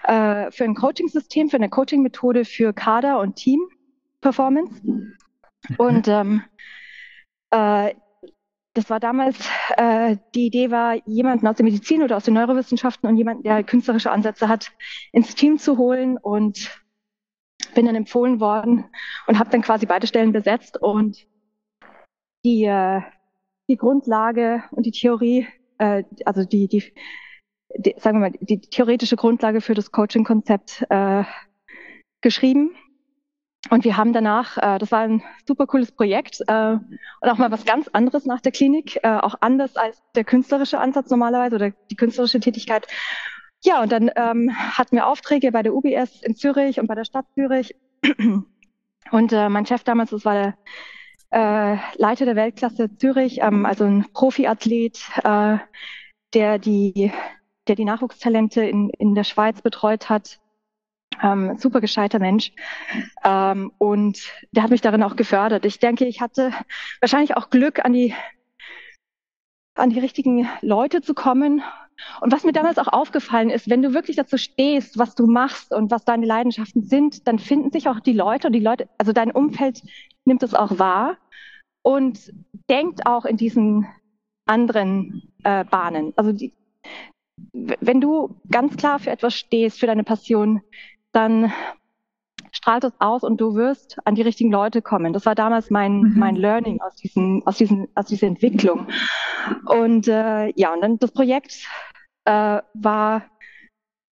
äh, für ein Coaching-System, für eine Coaching-Methode für Kader und Team-Performance. Und ähm, äh, das war damals, äh, die Idee war, jemanden aus der Medizin oder aus den Neurowissenschaften und jemanden, der künstlerische Ansätze hat, ins Team zu holen und bin dann empfohlen worden und habe dann quasi beide Stellen besetzt und die, äh, die Grundlage und die Theorie, äh, also die, die, die, sagen wir mal, die theoretische Grundlage für das Coaching-Konzept äh, geschrieben und wir haben danach, äh, das war ein super cooles Projekt äh, und auch mal was ganz anderes nach der Klinik, äh, auch anders als der künstlerische Ansatz normalerweise oder die künstlerische Tätigkeit. Ja, und dann ähm, hatten wir Aufträge bei der UBS in Zürich und bei der Stadt Zürich. *clears throat* Und äh, mein Chef damals, das war der äh, Leiter der Weltklasse Zürich, ähm, also ein Profiathlet, äh, der die, der die Nachwuchstalente in, in der Schweiz betreut hat ähm, super gescheiter Mensch. Ähm, und der hat mich darin auch gefördert. Ich denke, ich hatte wahrscheinlich auch Glück, an die, an die richtigen Leute zu kommen. Und was mir damals auch aufgefallen ist, wenn du wirklich dazu stehst, was du machst und was deine Leidenschaften sind, dann finden sich auch die Leute und die Leute, also dein Umfeld nimmt es auch wahr und denkt auch in diesen anderen äh, Bahnen. Also die, wenn du ganz klar für etwas stehst, für deine Passion, dann strahlt es aus und du wirst an die richtigen Leute kommen. Das war damals mein, mhm. mein Learning aus, diesen, aus, diesen, aus dieser Entwicklung. Und äh, ja, und dann das Projekt äh, war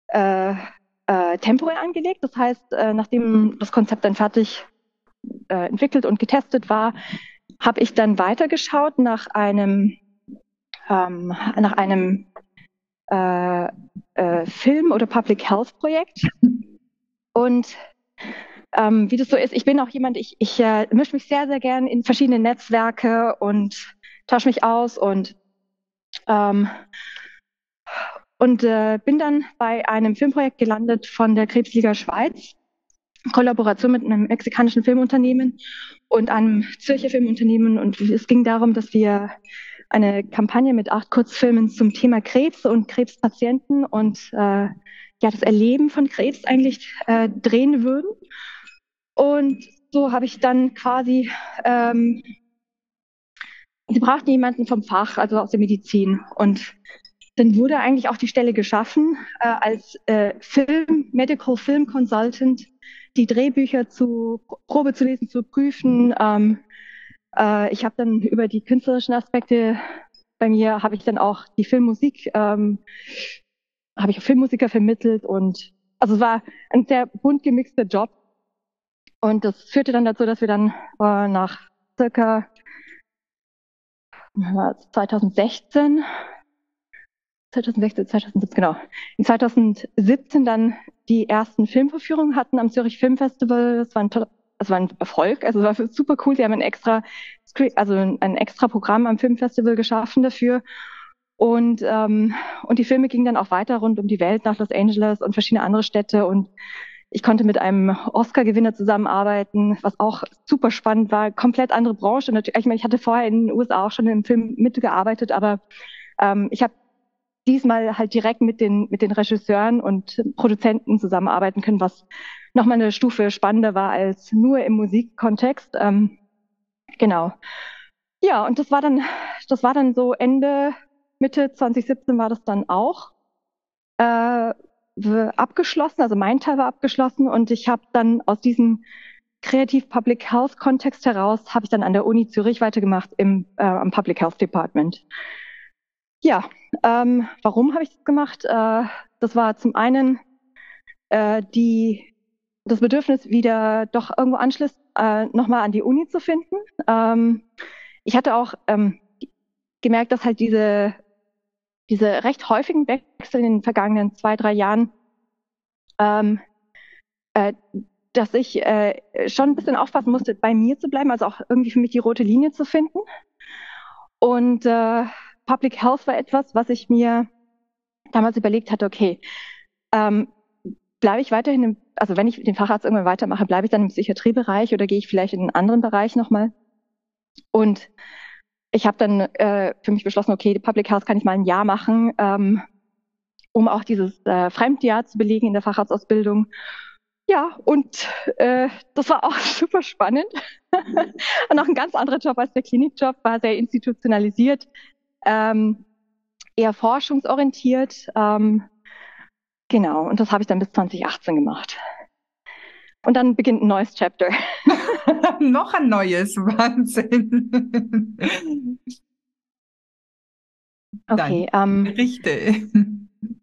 äh, äh, temporär angelegt. Das heißt, äh, nachdem das Konzept dann fertig äh, entwickelt und getestet war, habe ich dann weitergeschaut nach einem ähm, nach einem äh, äh, Film- oder Public Health Projekt. *laughs* Und ähm, wie das so ist, ich bin auch jemand, ich, ich äh, mische mich sehr, sehr gern in verschiedene Netzwerke und tausche mich aus und ähm, und äh, bin dann bei einem Filmprojekt gelandet von der Krebsliga Schweiz, Kollaboration mit einem mexikanischen Filmunternehmen und einem Zürcher Filmunternehmen. Und es ging darum, dass wir eine Kampagne mit acht Kurzfilmen zum Thema Krebs und Krebspatienten und äh, ja, das Erleben von Krebs eigentlich äh, drehen würden. Und so habe ich dann quasi, ähm, sie brauchten jemanden vom Fach, also aus der Medizin. Und dann wurde eigentlich auch die Stelle geschaffen, äh, als äh, Film, Medical Film Consultant, die Drehbücher zu Probe zu lesen, zu prüfen. Ähm, äh, ich habe dann über die künstlerischen Aspekte bei mir habe ich dann auch die Filmmusik ähm, habe ich Filmmusiker vermittelt und also es war ein sehr bunt gemixter Job. Und das führte dann dazu, dass wir dann äh, nach circa 2016, 2016, 2017, genau, in 2017 dann die ersten Filmverführungen hatten am Zürich Filmfestival. Es war ein, es war ein Erfolg, also es war super cool. Sie haben ein extra, also ein extra Programm am Filmfestival geschaffen dafür. Und, ähm, und die Filme gingen dann auch weiter rund um die Welt nach Los Angeles und verschiedene andere Städte. Und ich konnte mit einem Oscar-Gewinner zusammenarbeiten, was auch super spannend war. Komplett andere Branche. Natürlich, ich meine, ich hatte vorher in den USA auch schon im Film mitgearbeitet, aber ähm, ich habe diesmal halt direkt mit den, mit den Regisseuren und Produzenten zusammenarbeiten können, was nochmal eine Stufe spannender war als nur im Musikkontext. Ähm, genau. Ja, und das war dann, das war dann so Ende, Mitte 2017 war das dann auch äh, abgeschlossen, also mein Teil war abgeschlossen und ich habe dann aus diesem Kreativ Public Health Kontext heraus habe ich dann an der Uni Zürich weitergemacht im äh, am Public Health Department. Ja, ähm, warum habe ich das gemacht? Äh, das war zum einen äh, die, das Bedürfnis, wieder doch irgendwo Anschluss äh, nochmal an die Uni zu finden. Ähm, ich hatte auch ähm, gemerkt, dass halt diese, diese recht häufigen Wechsel in den vergangenen zwei, drei Jahren, ähm, äh, dass ich äh, schon ein bisschen aufpassen musste, bei mir zu bleiben, also auch irgendwie für mich die rote Linie zu finden. Und äh, Public Health war etwas, was ich mir damals überlegt hatte, okay, ähm, bleibe ich weiterhin im, also wenn ich den Facharzt irgendwann weitermache, bleibe ich dann im Psychiatriebereich oder gehe ich vielleicht in einen anderen Bereich nochmal? Und ich habe dann äh, für mich beschlossen, okay, die Public Health kann ich mal ein Jahr machen, ähm, um auch dieses äh, Fremdjahr zu belegen in der Facharztausbildung. Ja, und äh, das war auch *laughs* super spannend. *laughs* und auch ein ganz anderer Job als der Klinikjob, war sehr institutionalisiert, ähm, eher forschungsorientiert. Ähm, genau, und das habe ich dann bis 2018 gemacht. Und dann beginnt ein neues Chapter. *laughs* Noch ein neues, Wahnsinn. Okay, ähm, Berichte.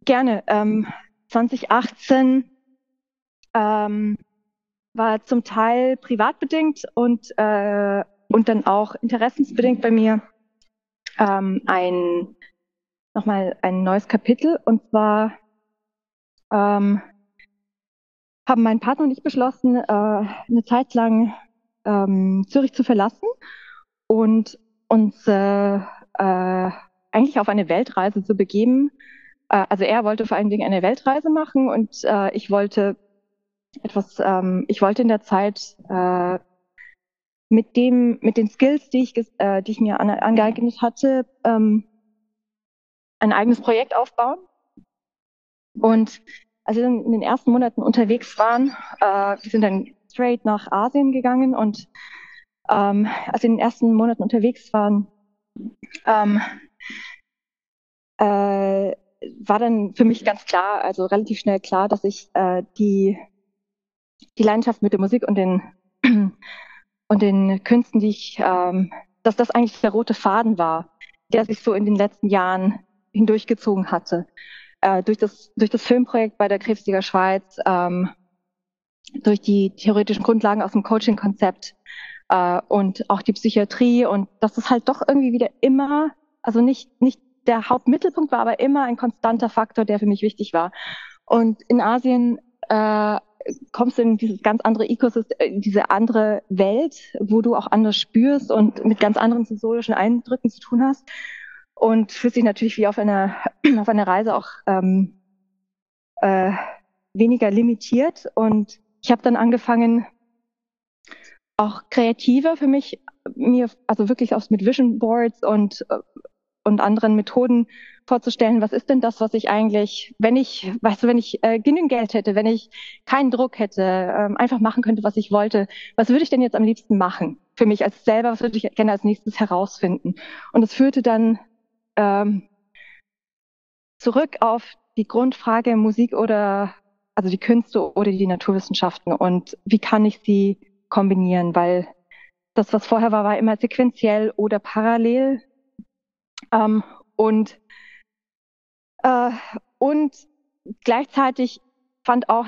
Gerne. Ähm, 2018 ähm, war zum Teil privatbedingt und, äh, und dann auch interessensbedingt bei mir ähm, ein nochmal ein neues Kapitel und zwar ähm, haben mein Partner und ich beschlossen, äh, eine Zeit lang ähm, Zürich zu verlassen und uns äh, äh, eigentlich auf eine Weltreise zu begeben. Äh, also er wollte vor allen Dingen eine Weltreise machen und äh, ich wollte etwas, ähm, ich wollte in der Zeit äh, mit dem, mit den Skills, die ich, äh, die ich mir an, angeeignet hatte, ähm, ein eigenes Projekt aufbauen. Und als wir dann in den ersten Monaten unterwegs waren, äh, wir sind dann straight nach Asien gegangen und ähm, als wir in den ersten Monaten unterwegs waren, ähm, äh, war dann für mich ganz klar, also relativ schnell klar, dass ich äh, die, die Leidenschaft mit der Musik und den *clears throat* und den Künsten, die ich, ähm, dass das eigentlich der rote Faden war, der sich so in den letzten Jahren hindurchgezogen hatte. Äh, durch, das, durch das Filmprojekt bei der Krebsliga Schweiz, ähm, durch die theoretischen Grundlagen aus dem Coaching-Konzept äh, und auch die Psychiatrie und dass es halt doch irgendwie wieder immer, also nicht, nicht der Hauptmittelpunkt war, aber immer ein konstanter Faktor, der für mich wichtig war. Und in Asien äh, kommst du in dieses ganz andere Ecosystem, in diese andere Welt, wo du auch anders spürst und mit ganz anderen sensorischen Eindrücken zu tun hast. Und fühlst dich natürlich wie auf einer, *clears throat* auf einer Reise auch ähm, äh, weniger limitiert. Und ich habe dann angefangen, auch kreativer für mich, mir, also wirklich auch mit Vision Boards und, und anderen Methoden vorzustellen, was ist denn das, was ich eigentlich, wenn ich, weißt du, wenn ich äh, genügend Geld hätte, wenn ich keinen Druck hätte, ähm, einfach machen könnte, was ich wollte, was würde ich denn jetzt am liebsten machen? Für mich als selber, was würde ich gerne als nächstes herausfinden? Und es führte dann ähm, zurück auf die Grundfrage Musik oder also die Künste oder die Naturwissenschaften und wie kann ich sie kombinieren, weil das, was vorher war, war immer sequenziell oder parallel. Ähm, und äh, und gleichzeitig fand auch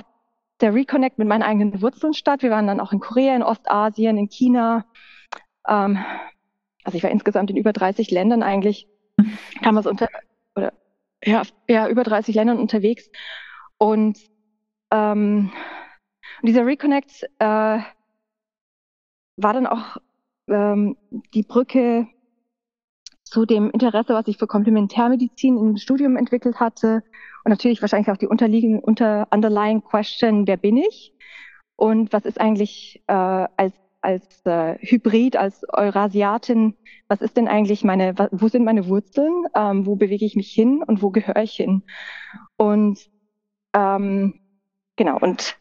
der Reconnect mit meinen eigenen Wurzeln statt. Wir waren dann auch in Korea, in Ostasien, in China. Ähm, also ich war insgesamt in über 30 Ländern eigentlich. Damals unter oder ja, ja über 30 Ländern unterwegs. Und, ähm, und dieser Reconnect, äh, war dann auch ähm, die Brücke zu dem Interesse, was ich für Komplementärmedizin im Studium entwickelt hatte. Und natürlich wahrscheinlich auch die unterliegende, unter underlying question, wer bin ich? Und was ist eigentlich äh, als, als äh, Hybrid, als Eurasiatin, was ist denn eigentlich meine, wo sind meine Wurzeln? Ähm, wo bewege ich mich hin und wo gehöre ich hin? Und ähm, genau, und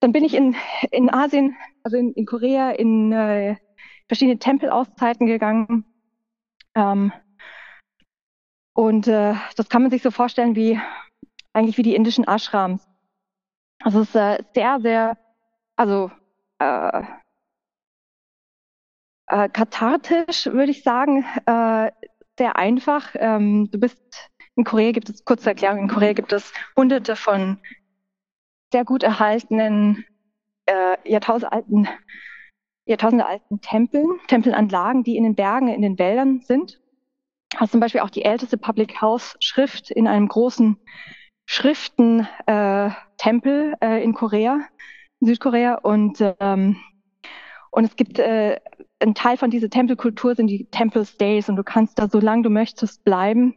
dann bin ich in, in Asien, also in, in Korea, in äh, verschiedene Tempelauszeiten gegangen. Ähm, und äh, das kann man sich so vorstellen wie eigentlich wie die indischen Ashrams. Also es ist äh, sehr, sehr, also äh, äh, kathartisch, würde ich sagen, äh, sehr einfach. Ähm, du bist in Korea gibt es, kurze Erklärung, in Korea gibt es hunderte von sehr gut erhaltenen, äh, jahrtausendalten, jahrtausendealten Tempeln, Tempelanlagen, die in den Bergen, in den Wäldern sind. Ist zum Beispiel auch die älteste Public House Schrift in einem großen Schriftentempel äh, äh, in Korea, Südkorea. Und, ähm, und es gibt äh, ein Teil von dieser Tempelkultur sind die Temple Stays und du kannst da so lange du möchtest bleiben,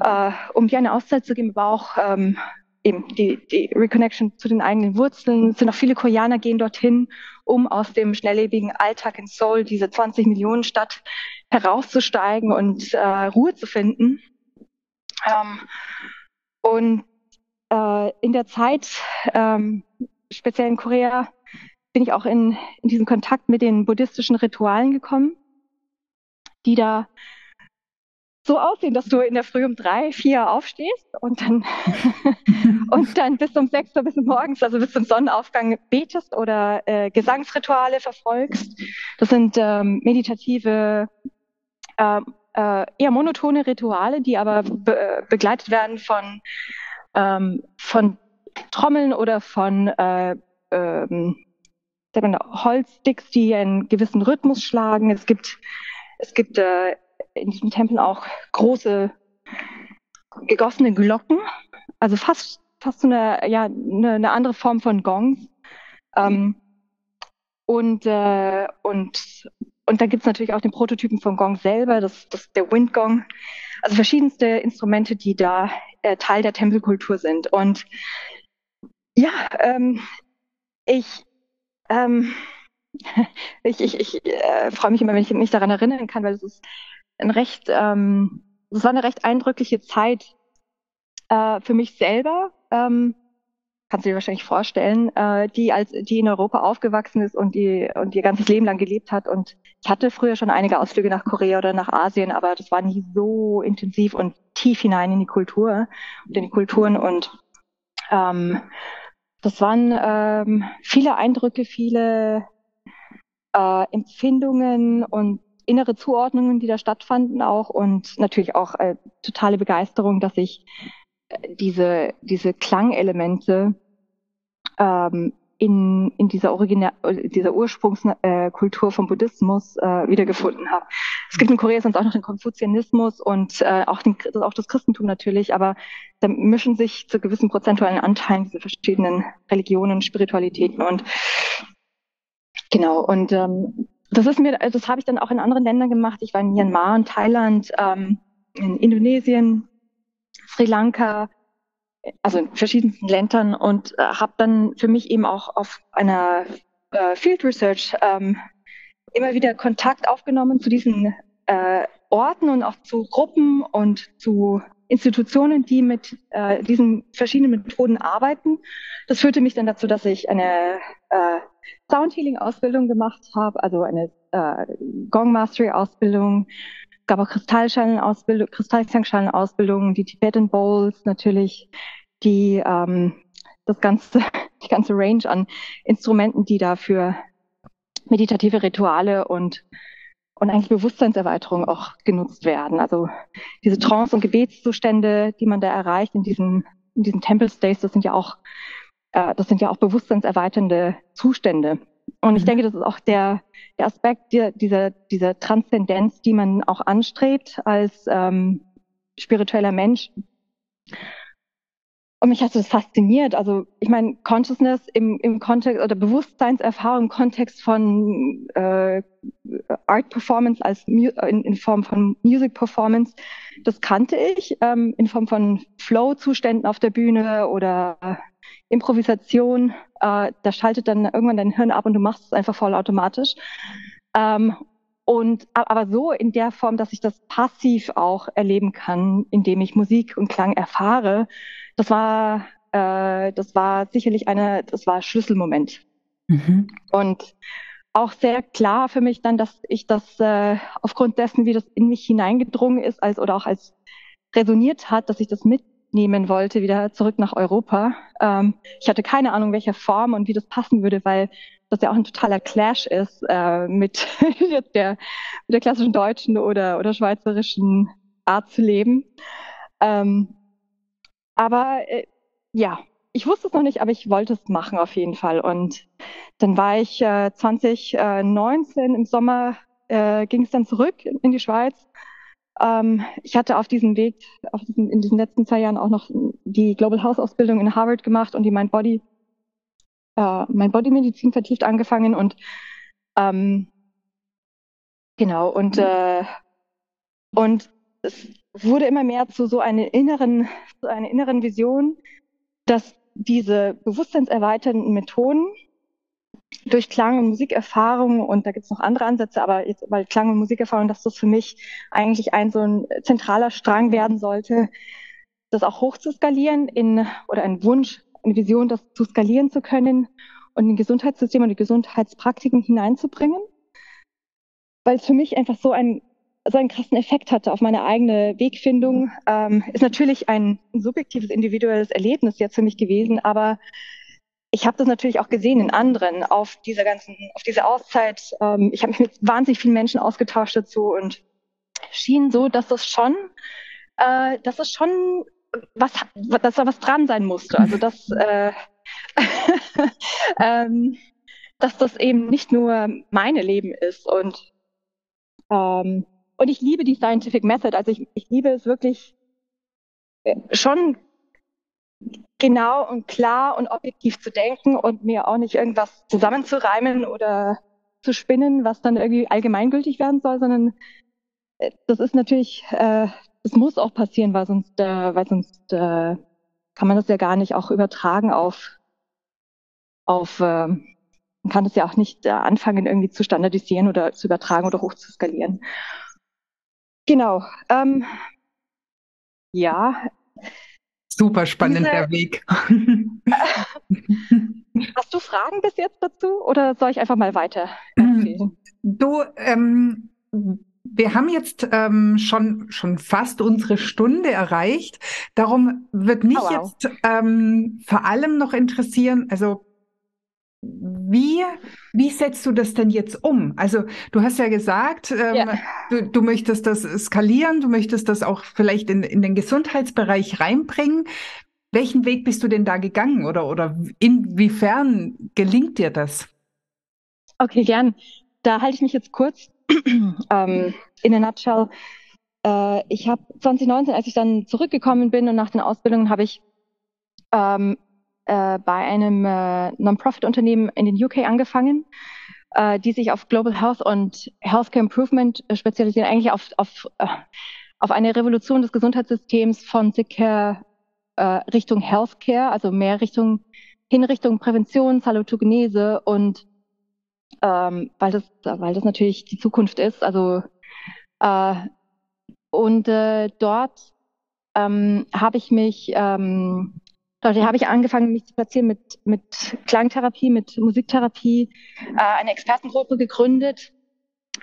äh, um dir eine Auszeit zu geben, aber auch ähm, eben die, die Reconnection zu den eigenen Wurzeln. Es sind auch viele Koreaner gehen dorthin, um aus dem schnelllebigen Alltag in Seoul, diese 20 Millionen Stadt, herauszusteigen und äh, Ruhe zu finden. Ähm, und äh, in der Zeit, ähm, speziell in Korea, bin ich auch in, in diesen Kontakt mit den buddhistischen Ritualen gekommen, die da so aussehen, dass du in der Früh um drei, vier aufstehst und dann, *laughs* und dann bis um sechs oder bis morgens, also bis zum Sonnenaufgang betest oder äh, Gesangsrituale verfolgst. Das sind ähm, meditative, äh, äh, eher monotone Rituale, die aber be begleitet werden von, ähm, von Trommeln oder von äh, ähm, Holzsticks, die einen gewissen Rhythmus schlagen. Es gibt, es gibt äh, in diesen Tempeln auch große gegossene Glocken, also fast fast so eine ja eine, eine andere Form von Gongs. Ähm, und äh, und und da gibt es natürlich auch den Prototypen von Gong selber, das, das der Windgong. Also verschiedenste Instrumente, die da äh, Teil der Tempelkultur sind. Und ja, ähm, ich ähm, *laughs* ich, ich, ich äh, freue mich immer, wenn ich mich daran erinnern kann, weil es ist ein recht, ähm, es war eine recht eindrückliche Zeit äh, für mich selber. Ähm, kannst du dir wahrscheinlich vorstellen, äh, die als die in Europa aufgewachsen ist und die und ihr ganzes Leben lang gelebt hat. Und ich hatte früher schon einige Ausflüge nach Korea oder nach Asien, aber das war nie so intensiv und tief hinein in die Kultur und in die Kulturen und ähm, das waren ähm, viele Eindrücke, viele äh, Empfindungen und innere Zuordnungen, die da stattfanden auch und natürlich auch äh, totale Begeisterung, dass ich äh, diese, diese Klangelemente ähm, in, in dieser, Original, dieser Ursprungskultur äh, vom Buddhismus äh, wiedergefunden habe. Es gibt in Korea sonst auch noch den Konfuzianismus und äh, auch, den, auch das Christentum natürlich, aber da mischen sich zu gewissen prozentualen Anteilen diese verschiedenen Religionen, Spiritualitäten und genau. Und ähm, das ist mir, das habe ich dann auch in anderen Ländern gemacht. Ich war in Myanmar, in Thailand, ähm, in Indonesien, Sri Lanka, also in verschiedensten Ländern und äh, habe dann für mich eben auch auf einer äh, Field Research ähm, immer wieder Kontakt aufgenommen zu diesen äh, Orten und auch zu Gruppen und zu Institutionen, die mit äh, diesen verschiedenen Methoden arbeiten. Das führte mich dann dazu, dass ich eine äh, Sound Healing Ausbildung gemacht habe, also eine äh, Gong Mastery Ausbildung, gab auch Kristallschalen-Ausbildung, Kristallklangschalen-Ausbildung, die Tibetan Bowls natürlich, die ähm, das ganze, *laughs* die ganze Range an Instrumenten, die da für meditative Rituale und und eigentlich Bewusstseinserweiterung auch genutzt werden. Also diese Trance- und Gebetszustände, die man da erreicht in diesen, in diesen Temple States, das sind ja auch, äh, das sind ja auch bewusstseinserweiternde Zustände. Und ich mhm. denke, das ist auch der, der Aspekt dieser, dieser, dieser Transzendenz, die man auch anstrebt als ähm, spiritueller Mensch. und mich hat das fasziniert. Also ich meine, Consciousness im, im Kontext oder Bewusstseinserfahrung im Kontext von äh, Art Performance als in, in, Form von Music Performance, das kannte ich ähm, in Form von Flow-Zuständen auf der Bühne oder Improvisation. Äh, da schaltet dann irgendwann dein Hirn ab und du machst es einfach voll automatisch. Ähm, und aber so in der Form, dass ich das passiv auch erleben kann, indem ich Musik und Klang erfahre, das war, äh, das war sicherlich eine, das war Schlüsselmoment. Mhm. Und auch sehr klar für mich dann, dass ich das äh, aufgrund dessen, wie das in mich hineingedrungen ist, als oder auch als resoniert hat, dass ich das mitnehmen wollte, wieder zurück nach Europa. Ähm, ich hatte keine Ahnung, welcher Form und wie das passen würde, weil das ja auch ein totaler Clash ist äh, mit, *laughs* der, mit der klassischen deutschen oder, oder schweizerischen Art zu leben. Ähm, aber äh, ja, ich wusste es noch nicht, aber ich wollte es machen auf jeden Fall. Und dann war ich äh, 2019 im Sommer, äh, ging es dann zurück in die Schweiz. Ähm, ich hatte auf diesem Weg, auf diesen, in diesen letzten zwei Jahren auch noch die Global House Ausbildung in Harvard gemacht und die Mind Body, äh, Mind Body Medizin vertieft angefangen und ähm, genau und äh, und es wurde immer mehr zu so einer inneren, zu einer inneren Vision, dass diese bewusstseinserweiternden Methoden durch Klang- und Musikerfahrung, und da gibt es noch andere Ansätze, aber jetzt weil Klang- und Musikerfahrung, dass das für mich eigentlich ein so ein zentraler Strang werden sollte, das auch hoch zu skalieren in, oder ein Wunsch, eine Vision, das zu skalieren zu können und in Gesundheitssystem und die Gesundheitspraktiken hineinzubringen. Weil es für mich einfach so ein so einen krassen Effekt hatte auf meine eigene Wegfindung. Ähm, ist natürlich ein subjektives, individuelles Erlebnis jetzt für mich gewesen, aber ich habe das natürlich auch gesehen in anderen auf dieser ganzen, auf dieser Auszeit. Ähm, ich habe mich mit wahnsinnig vielen Menschen ausgetauscht dazu und schien so, dass das schon, äh, dass es schon was, dass da was dran sein musste. Also dass, äh, *laughs* ähm, dass das eben nicht nur meine Leben ist und ähm, und ich liebe die Scientific Method. Also ich, ich liebe es wirklich äh, schon genau und klar und objektiv zu denken und mir auch nicht irgendwas zusammenzureimen oder zu spinnen, was dann irgendwie allgemeingültig werden soll, sondern äh, das ist natürlich, äh, das muss auch passieren, weil sonst, äh, weil sonst äh, kann man das ja gar nicht auch übertragen auf, auf äh, man kann das ja auch nicht äh, anfangen, irgendwie zu standardisieren oder zu übertragen oder hoch zu skalieren. Genau. Ähm, ja. Super spannend der Weg. *laughs* Hast du Fragen bis jetzt dazu oder soll ich einfach mal weiter erzählen? Du, ähm, wir haben jetzt ähm, schon, schon fast unsere Stunde erreicht. Darum wird mich oh, wow. jetzt ähm, vor allem noch interessieren, also wie, wie setzt du das denn jetzt um? Also du hast ja gesagt, ähm, ja. Du, du möchtest das skalieren, du möchtest das auch vielleicht in, in den Gesundheitsbereich reinbringen. Welchen Weg bist du denn da gegangen oder, oder inwiefern gelingt dir das? Okay, gern. Da halte ich mich jetzt kurz. *clears throat* ähm, in a nutshell. Äh, ich habe 2019, als ich dann zurückgekommen bin und nach den Ausbildungen, habe ich ähm, äh, bei einem äh, Non-Profit-Unternehmen in den UK angefangen, äh, die sich auf Global Health und Healthcare Improvement äh, spezialisieren, eigentlich auf, auf, äh, auf eine Revolution des Gesundheitssystems von Sick-Care äh, Richtung Healthcare, also mehr Richtung hin Richtung Prävention, Salutogenese und ähm, weil das, weil das natürlich die Zukunft ist. Also äh, und äh, dort ähm, habe ich mich ähm, Dort habe ich angefangen, mich zu platzieren mit, mit Klangtherapie, mit Musiktherapie, äh, eine Expertengruppe gegründet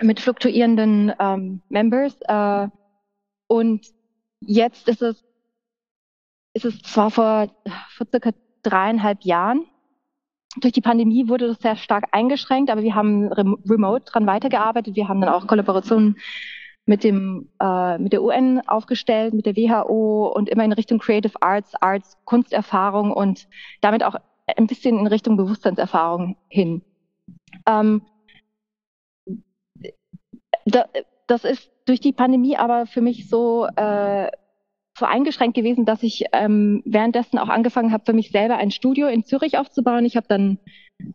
mit fluktuierenden ähm, Members. Äh, und jetzt ist es, ist es zwar vor, vor circa dreieinhalb Jahren. Durch die Pandemie wurde das sehr stark eingeschränkt, aber wir haben remote dran weitergearbeitet. Wir haben dann auch Kollaborationen mit dem äh, mit der UN aufgestellt, mit der WHO und immer in Richtung Creative Arts, Arts, Kunsterfahrung und damit auch ein bisschen in Richtung Bewusstseinserfahrung hin. Ähm, da, das ist durch die Pandemie aber für mich so äh, so eingeschränkt gewesen, dass ich ähm, währenddessen auch angefangen habe, für mich selber ein Studio in Zürich aufzubauen. Ich habe dann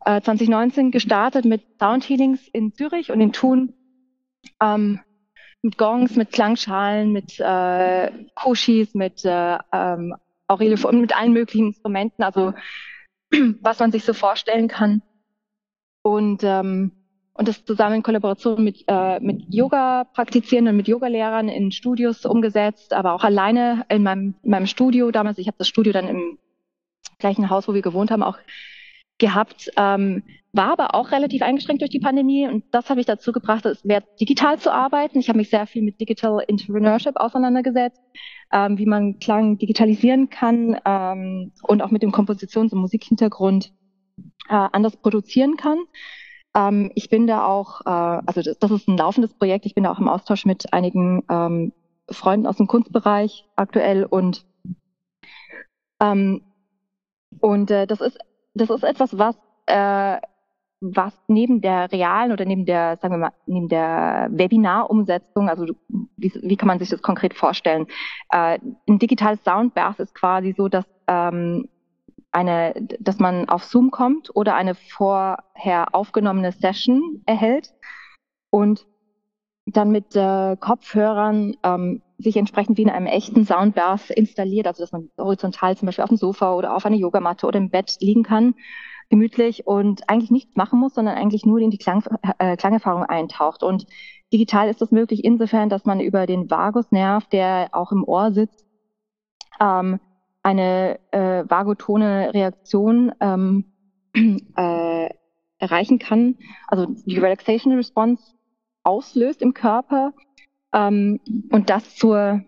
äh, 2019 gestartet mit Sound Healings in Zürich und in Thun. Ähm, mit Gongs, mit Klangschalen, mit äh, Koshis, mit äh, ähm, Aurelie, mit allen möglichen Instrumenten, also *clears throat* was man sich so vorstellen kann. Und ähm, und das zusammen in Kollaboration mit, äh, mit Yoga praktizierenden und mit Yogalehrern in Studios umgesetzt, aber auch alleine in meinem, in meinem Studio damals. Ich habe das Studio dann im gleichen Haus, wo wir gewohnt haben, auch gehabt, ähm, war aber auch relativ eingeschränkt durch die Pandemie und das habe ich dazu gebracht, es mehr digital zu arbeiten. Ich habe mich sehr viel mit Digital Entrepreneurship auseinandergesetzt, ähm, wie man Klang digitalisieren kann ähm, und auch mit dem Kompositions- und Musikhintergrund äh, anders produzieren kann. Ähm, ich bin da auch, äh, also das, das, ist ein laufendes Projekt. Ich bin da auch im Austausch mit einigen ähm, Freunden aus dem Kunstbereich aktuell und ähm, und äh, das ist das ist etwas, was äh, was neben der realen oder neben der, sagen wir mal, neben der Webinarumsetzung, also wie, wie kann man sich das konkret vorstellen? Äh, ein digitales Soundbath ist quasi so, dass ähm, eine, dass man auf Zoom kommt oder eine vorher aufgenommene Session erhält und dann mit äh, Kopfhörern ähm, sich entsprechend wie in einem echten Soundbath installiert, also dass man horizontal zum Beispiel auf dem Sofa oder auf einer Yogamatte oder im Bett liegen kann, gemütlich und eigentlich nichts machen muss, sondern eigentlich nur in die Klang, äh, Klangerfahrung eintaucht. Und digital ist das möglich insofern, dass man über den Vagusnerv, der auch im Ohr sitzt, ähm, eine äh, vagotone Reaktion ähm, *clears throat* äh, erreichen kann, also die Relaxation Response auslöst im Körper ähm, und das zur,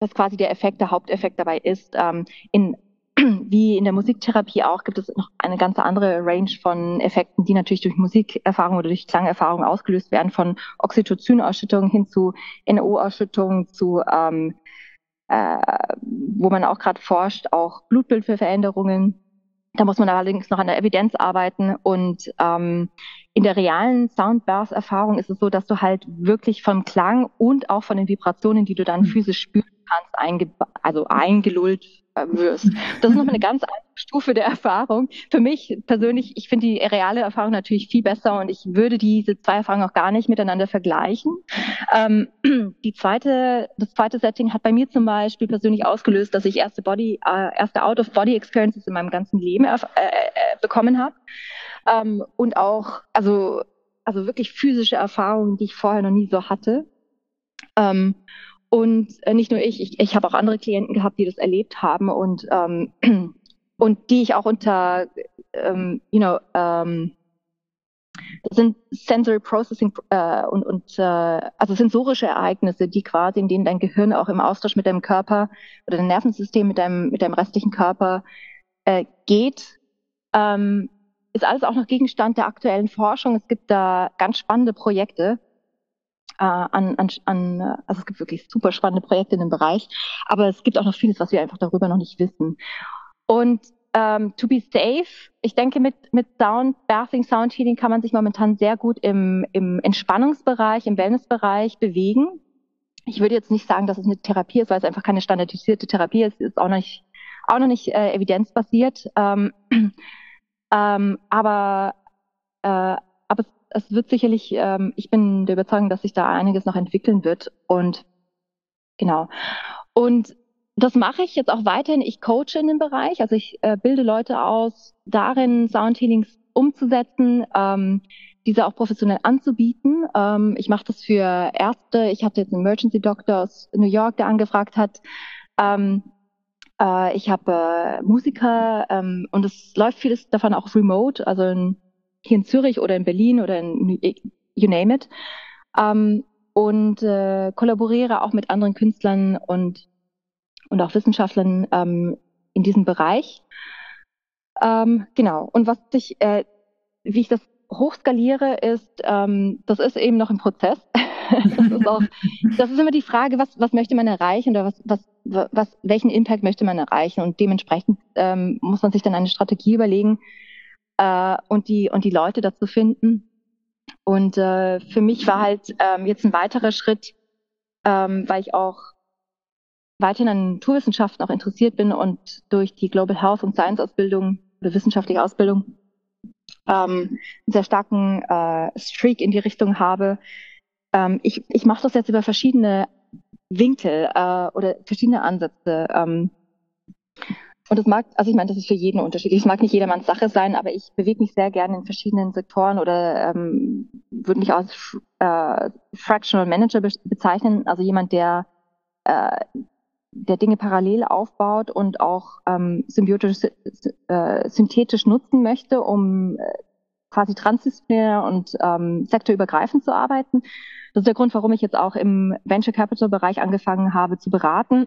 dass quasi der Effekt, der Haupteffekt dabei ist, ähm, in *clears throat* wie in der Musiktherapie auch, gibt es noch eine ganz andere Range von Effekten, die natürlich durch Musikerfahrung oder durch Klangerfahrung ausgelöst werden, von Oxytocin-Ausschüttung hin zu NO-Ausschüttung, zu ähm, äh, wo man auch gerade forscht, auch Blutbildveränderungen. Da muss man allerdings noch an der Evidenz arbeiten. Und ähm, in der realen Soundbath-Erfahrung ist es so, dass du halt wirklich vom Klang und auch von den Vibrationen, die du dann mhm. physisch spürst, kannst, einge also eingelullt äh, wirst. Das ist noch eine ganz andere Stufe der Erfahrung. Für mich persönlich, ich finde die reale Erfahrung natürlich viel besser und ich würde diese zwei Erfahrungen auch gar nicht miteinander vergleichen. Ähm, *clears throat* die zweite, das zweite Setting hat bei mir zum Beispiel persönlich ausgelöst, dass ich erste Body, äh, erste Out-of-Body-Experiences in meinem ganzen Leben äh, äh, bekommen habe. Ähm, und auch, also, also wirklich physische Erfahrungen, die ich vorher noch nie so hatte. Ähm, und äh, nicht nur ich, ich, ich habe auch andere Klienten gehabt, die das erlebt haben und, ähm, *clears throat* und die ich auch unter, ähm, you know, ähm, das sind Sensory Processing äh, und, und äh, also sensorische Ereignisse, die quasi, in denen dein Gehirn auch im Austausch mit deinem Körper oder dein Nervensystem mit deinem, mit deinem restlichen Körper äh, geht, ähm, ist alles auch noch Gegenstand der aktuellen Forschung. Es gibt da ganz spannende Projekte äh, an, an, an, also es gibt wirklich super spannende Projekte in dem Bereich, aber es gibt auch noch vieles, was wir einfach darüber noch nicht wissen. Und ähm, to be safe, ich denke, mit, mit Sound, Bathing, Sound Healing kann man sich momentan sehr gut im, im Entspannungsbereich, im Wellnessbereich bewegen. Ich würde jetzt nicht sagen, dass es eine Therapie ist, weil es einfach keine standardisierte Therapie ist, ist auch noch nicht, auch noch nicht äh, evidenzbasiert. Ähm, *clears throat* ähm, aber äh, aber es wird sicherlich, ähm, ich bin der Überzeugung, dass sich da einiges noch entwickeln wird. Und genau. Und das mache ich jetzt auch weiterhin. Ich coache in dem Bereich. Also ich äh, bilde Leute aus, darin Soundhealings umzusetzen, ähm, diese auch professionell anzubieten. Ähm, ich mache das für Ärzte. Ich hatte jetzt einen Emergency Doctor aus New York, der angefragt hat. Ähm, äh, ich habe äh, Musiker ähm, und es läuft vieles davon auch remote, also in hier in Zürich oder in Berlin oder in you name it. Ähm, und äh, kollaboriere auch mit anderen Künstlern und, und auch Wissenschaftlern ähm, in diesem Bereich. Ähm, genau. Und was ich, äh, wie ich das hochskaliere, ist, ähm, das ist eben noch im Prozess. *laughs* das, ist auch, das ist immer die Frage, was, was möchte man erreichen oder was, was, was, welchen Impact möchte man erreichen? Und dementsprechend ähm, muss man sich dann eine Strategie überlegen, äh, und, die, und die Leute dazu finden. Und äh, für mich war halt ähm, jetzt ein weiterer Schritt, ähm, weil ich auch weiterhin an Naturwissenschaften auch interessiert bin und durch die Global Health und Science Ausbildung oder wissenschaftliche Ausbildung ähm, einen sehr starken äh, Streak in die Richtung habe. Ähm, ich ich mache das jetzt über verschiedene Winkel äh, oder verschiedene Ansätze. Ähm, und das mag, also ich meine, das ist für jeden unterschiedlich. Es mag nicht jedermanns Sache sein, aber ich bewege mich sehr gerne in verschiedenen Sektoren oder ähm, würde mich als äh, Fractional Manager be bezeichnen, also jemand, der äh, der Dinge parallel aufbaut und auch ähm, symbiotisch, äh, synthetisch nutzen möchte, um äh, quasi transdisziplinär und ähm, sektorübergreifend zu arbeiten. Das ist der Grund, warum ich jetzt auch im Venture Capital Bereich angefangen habe zu beraten.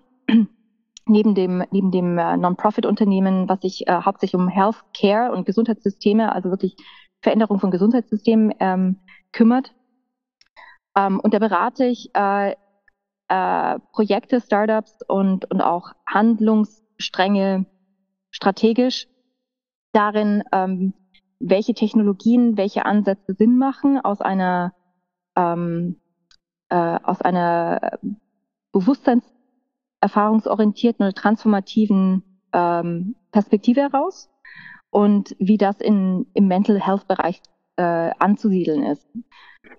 Neben dem, neben dem äh, Non-Profit-Unternehmen, was sich äh, hauptsächlich um Healthcare und Gesundheitssysteme, also wirklich Veränderung von Gesundheitssystemen ähm, kümmert. Ähm, und da berate ich äh, äh, Projekte, Startups und, und auch Handlungsstränge strategisch darin, ähm, welche Technologien, welche Ansätze Sinn machen aus einer ähm, äh, aus einer bewusstseinserfahrungsorientierten oder transformativen ähm, Perspektive heraus und wie das in, im Mental Health Bereich äh, anzusiedeln ist.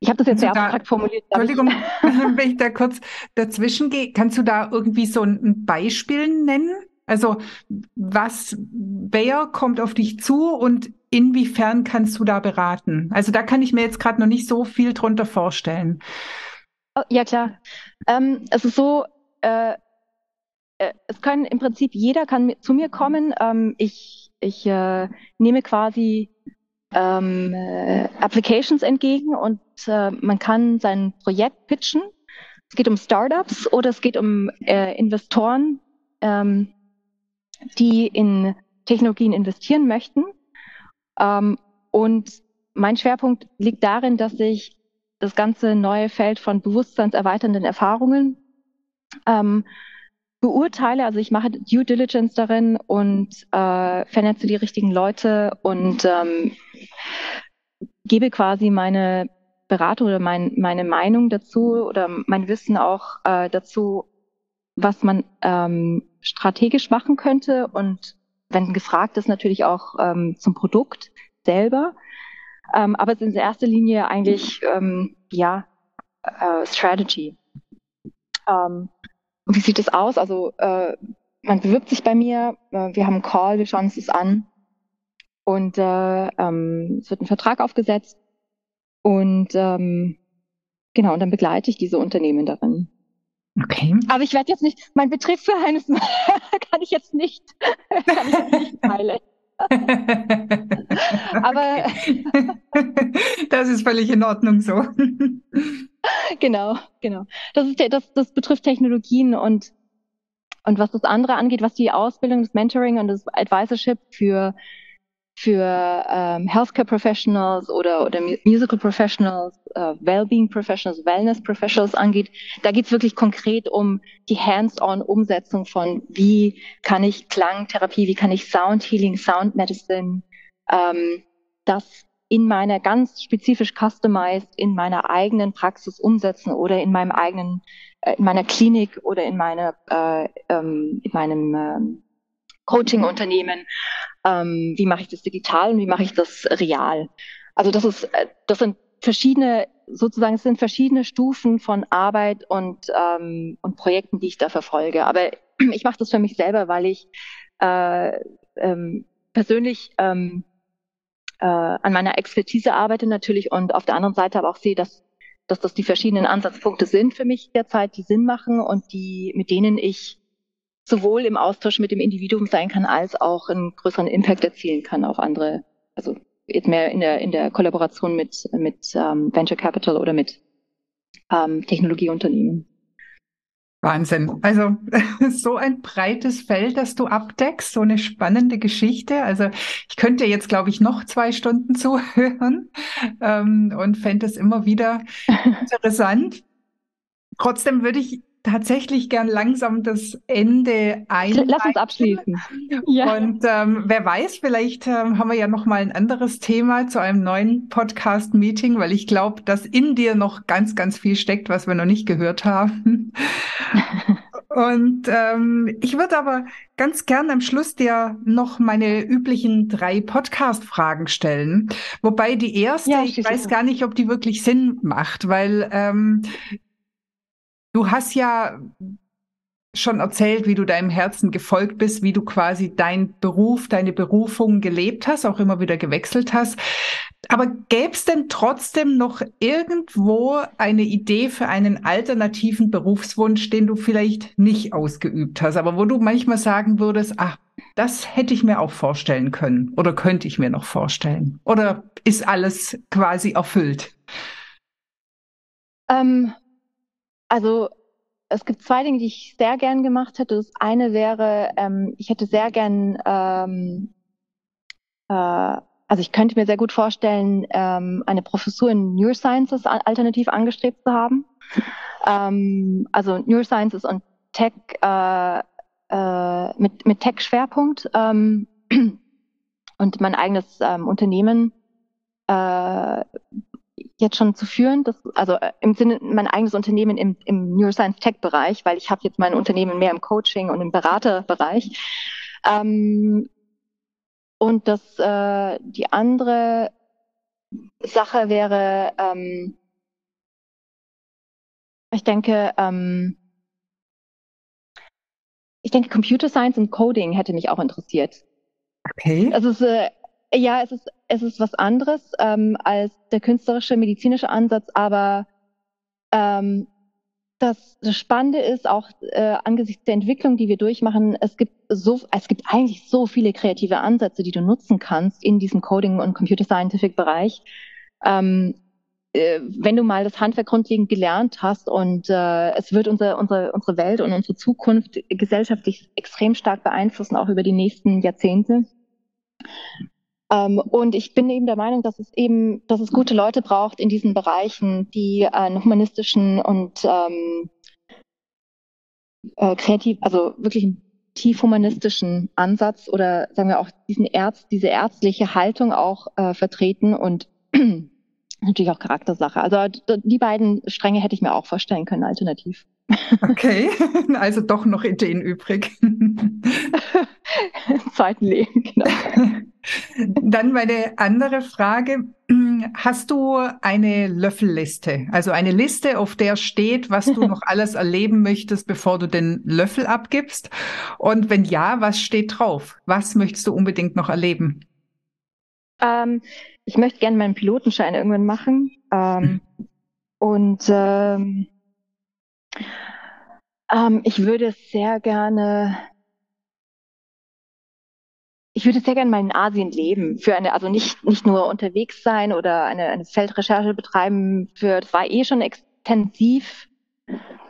Ich habe das jetzt sehr abstrakt formuliert. Entschuldigung, *laughs* *laughs* wenn ich da kurz dazwischen gehe. Kannst du da irgendwie so ein Beispiel nennen? Also was, wer kommt auf dich zu und inwiefern kannst du da beraten? Also da kann ich mir jetzt gerade noch nicht so viel drunter vorstellen. Oh, ja klar. Ähm, es ist so, äh, es können im Prinzip jeder kann zu mir kommen. Ähm, ich ich äh, nehme quasi ähm, äh, Applications entgegen und äh, man kann sein Projekt pitchen. Es geht um Startups oder es geht um äh, Investoren, ähm, die in Technologien investieren möchten. Ähm, und mein Schwerpunkt liegt darin, dass ich das ganze neue Feld von bewusstseinserweiternden Erfahrungen ähm, beurteile, also ich mache Due Diligence darin und äh, vernetze die richtigen Leute und ähm, gebe quasi meine Beratung oder mein, meine Meinung dazu oder mein Wissen auch äh, dazu, was man ähm, strategisch machen könnte und wenn gefragt ist, natürlich auch ähm, zum Produkt selber. Ähm, aber es ist in erster Linie eigentlich ähm, ja äh, Strategy. Ähm, und wie sieht es aus? Also äh, man bewirbt sich bei mir, äh, wir haben einen Call, wir schauen uns das an und äh, ähm, es wird ein Vertrag aufgesetzt und ähm, genau, und dann begleite ich diese Unternehmen darin. Okay. Aber ich werde jetzt nicht, mein Betriebsverhältnis *laughs* kann ich jetzt nicht, kann ich jetzt nicht teilen. *laughs* Aber *laughs* das ist völlig in Ordnung so. *laughs* genau, genau. Das, ist, das, das betrifft Technologien und, und was das andere angeht, was die Ausbildung, das Mentoring und das Advisorship für, für ähm, Healthcare Professionals oder, oder Musical Professionals, äh, Wellbeing Professionals, Wellness Professionals angeht, da geht es wirklich konkret um die Hands-on-Umsetzung von, wie kann ich Klangtherapie, wie kann ich Sound Healing, Sound Medicine, ähm, das in meiner ganz spezifisch customized in meiner eigenen Praxis umsetzen oder in meinem eigenen, äh, in meiner Klinik oder in meiner, äh, ähm, in meinem ähm, Coaching-Unternehmen. Ähm, wie mache ich das digital und wie mache ich das real? Also das ist, äh, das sind verschiedene, sozusagen, es sind verschiedene Stufen von Arbeit und, ähm, und Projekten, die ich da verfolge. Aber *clears throat* ich mache das für mich selber, weil ich äh, ähm, persönlich ähm, äh, an meiner Expertise arbeite natürlich und auf der anderen Seite aber auch sehe, dass, dass das die verschiedenen Ansatzpunkte sind für mich derzeit, die Sinn machen und die, mit denen ich sowohl im Austausch mit dem Individuum sein kann, als auch einen größeren Impact erzielen kann auf andere, also jetzt mehr in der, in der Kollaboration mit, mit ähm, Venture Capital oder mit ähm, Technologieunternehmen. Wahnsinn. Also *laughs* so ein breites Feld, das du abdeckst, so eine spannende Geschichte. Also ich könnte jetzt, glaube ich, noch zwei Stunden *laughs* zuhören ähm, und fände es immer wieder *laughs* interessant. Trotzdem würde ich tatsächlich gern langsam das Ende ein. Lass uns abschließen. *laughs* Ja. Und ähm, wer weiß, vielleicht ähm, haben wir ja noch mal ein anderes Thema zu einem neuen Podcast-Meeting, weil ich glaube, dass in dir noch ganz, ganz viel steckt, was wir noch nicht gehört haben. *laughs* Und ähm, ich würde aber ganz gern am Schluss dir noch meine üblichen drei Podcast-Fragen stellen. Wobei die erste, ja, ich weiß gar nicht, ob die wirklich Sinn macht, weil ähm, du hast ja schon erzählt, wie du deinem Herzen gefolgt bist, wie du quasi dein Beruf, deine Berufung gelebt hast, auch immer wieder gewechselt hast. Aber gäbe es denn trotzdem noch irgendwo eine Idee für einen alternativen Berufswunsch, den du vielleicht nicht ausgeübt hast, aber wo du manchmal sagen würdest, ach, das hätte ich mir auch vorstellen können oder könnte ich mir noch vorstellen? Oder ist alles quasi erfüllt? Ähm, also es gibt zwei Dinge, die ich sehr gern gemacht hätte. Das eine wäre, ähm, ich hätte sehr gern, ähm, äh, also ich könnte mir sehr gut vorstellen, ähm, eine Professur in Neurosciences alternativ angestrebt zu haben. Ähm, also Neurosciences und Tech äh, äh, mit, mit Tech-Schwerpunkt ähm, und mein eigenes ähm, Unternehmen äh, jetzt schon zu führen, das, also äh, im Sinne mein eigenes Unternehmen im, im Neuroscience Tech Bereich, weil ich habe jetzt mein Unternehmen mehr im Coaching und im Beraterbereich. Ähm, und das äh, die andere Sache wäre, ähm, ich denke, ähm, ich denke, Computer Science und Coding hätte mich auch interessiert. Okay. Also es äh, ja, es ist, es ist was anderes ähm, als der künstlerische, medizinische Ansatz, aber ähm, das, das Spannende ist auch äh, angesichts der Entwicklung, die wir durchmachen, es gibt so, es gibt eigentlich so viele kreative Ansätze, die du nutzen kannst in diesem Coding und Computer Scientific Bereich. Ähm, äh, wenn du mal das Handwerk grundlegend gelernt hast und äh, es wird unsere, unsere, unsere Welt und unsere Zukunft gesellschaftlich extrem stark beeinflussen, auch über die nächsten Jahrzehnte. Ähm, und ich bin eben der Meinung, dass es eben, dass es gute Leute braucht in diesen Bereichen, die einen humanistischen und ähm, äh, kreativ, also wirklich einen tief humanistischen Ansatz oder sagen wir auch diesen Ärz, diese ärztliche Haltung auch äh, vertreten und *clears throat* natürlich auch Charaktersache. Also die beiden Stränge hätte ich mir auch vorstellen können, alternativ. Okay, *laughs* also doch noch Ideen übrig. *laughs* *laughs* Zweiten Leben, genau. Dann meine andere Frage. Hast du eine Löffelliste? Also eine Liste, auf der steht, was du noch *laughs* alles erleben möchtest, bevor du den Löffel abgibst? Und wenn ja, was steht drauf? Was möchtest du unbedingt noch erleben? Ähm, ich möchte gerne meinen Pilotenschein irgendwann machen. Ähm, und ähm, ähm, ich würde sehr gerne ich würde sehr gerne mal in Asien leben, für eine, also nicht, nicht nur unterwegs sein oder eine, eine Feldrecherche betreiben, für, das war eh schon extensiv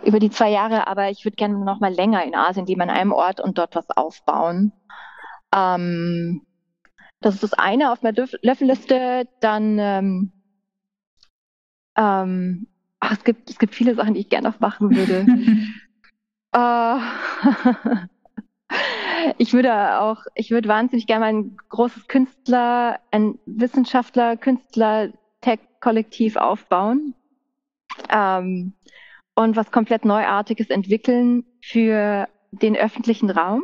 über die zwei Jahre, aber ich würde gerne noch mal länger in Asien leben, an einem Ort und dort was aufbauen. Ähm, das ist das eine auf meiner Löffelliste. Dann, ähm, ähm, ach, es gibt, es gibt viele Sachen, die ich gerne noch machen würde. *laughs* äh, *laughs* ich würde auch, ich würde wahnsinnig gerne mal ein großes Künstler, ein Wissenschaftler, Künstler, Tech-Kollektiv aufbauen ähm, und was komplett Neuartiges entwickeln für den öffentlichen Raum.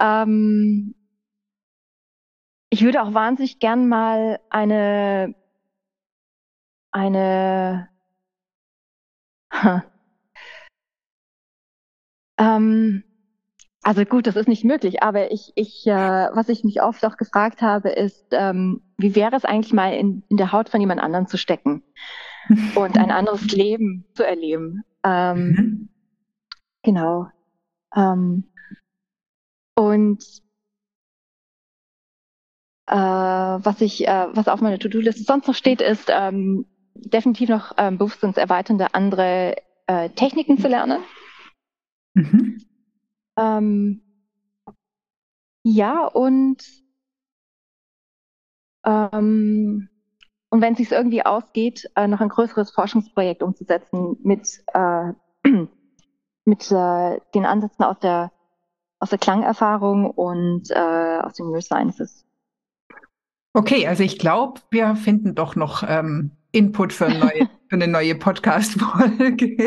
Ähm, ich würde auch wahnsinnig gern mal eine eine huh, *laughs* ähm, also gut, das ist nicht möglich, aber ich, ich, äh, was ich mich oft auch gefragt habe, ist, ähm, wie wäre es eigentlich mal in, in der Haut von jemand anderem zu stecken *laughs* und ein anderes Leben zu erleben? Ähm, mhm. Genau. Ähm, und äh, was ich, äh, was auf meiner To-Do-Liste sonst noch steht, ist ähm, definitiv noch ähm, bewusstseinserweiternde andere äh, Techniken zu lernen. Mhm. Ähm, ja, und, ähm, und wenn es sich irgendwie ausgeht, äh, noch ein größeres Forschungsprojekt umzusetzen mit, äh, *clears throat* mit äh, den Ansätzen aus der, aus der Klangerfahrung und äh, aus den Neurosciences. Okay, also ich glaube, wir finden doch noch ähm, Input für ein neues für eine neue Podcast-Folge. *laughs*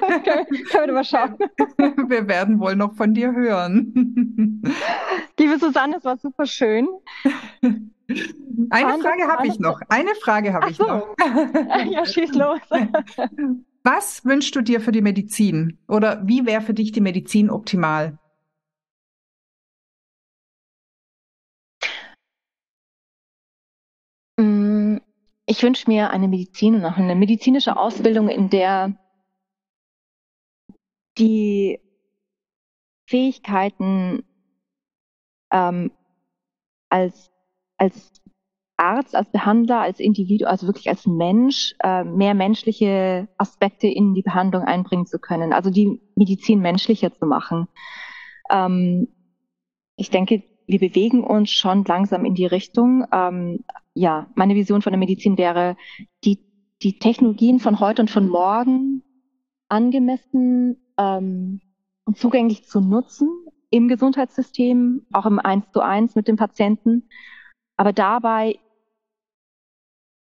okay, können wir mal schauen. *laughs* Wir werden wohl noch von dir hören. *laughs* Liebe Susanne, es war super schön. Eine Frage habe ich noch. Eine Frage habe ich noch. ja, schieß los. Was wünschst du dir für die Medizin? Oder wie wäre für dich die Medizin optimal? Ich wünsche mir eine Medizin und auch eine medizinische Ausbildung, in der die Fähigkeiten ähm, als, als Arzt, als Behandler, als Individuum, also wirklich als Mensch, äh, mehr menschliche Aspekte in die Behandlung einbringen zu können, also die Medizin menschlicher zu machen. Ähm, ich denke, wir bewegen uns schon langsam in die Richtung. Ähm, ja, meine Vision von der Medizin wäre, die, die Technologien von heute und von morgen angemessen ähm, und zugänglich zu nutzen im Gesundheitssystem, auch im Eins zu eins mit dem Patienten, aber dabei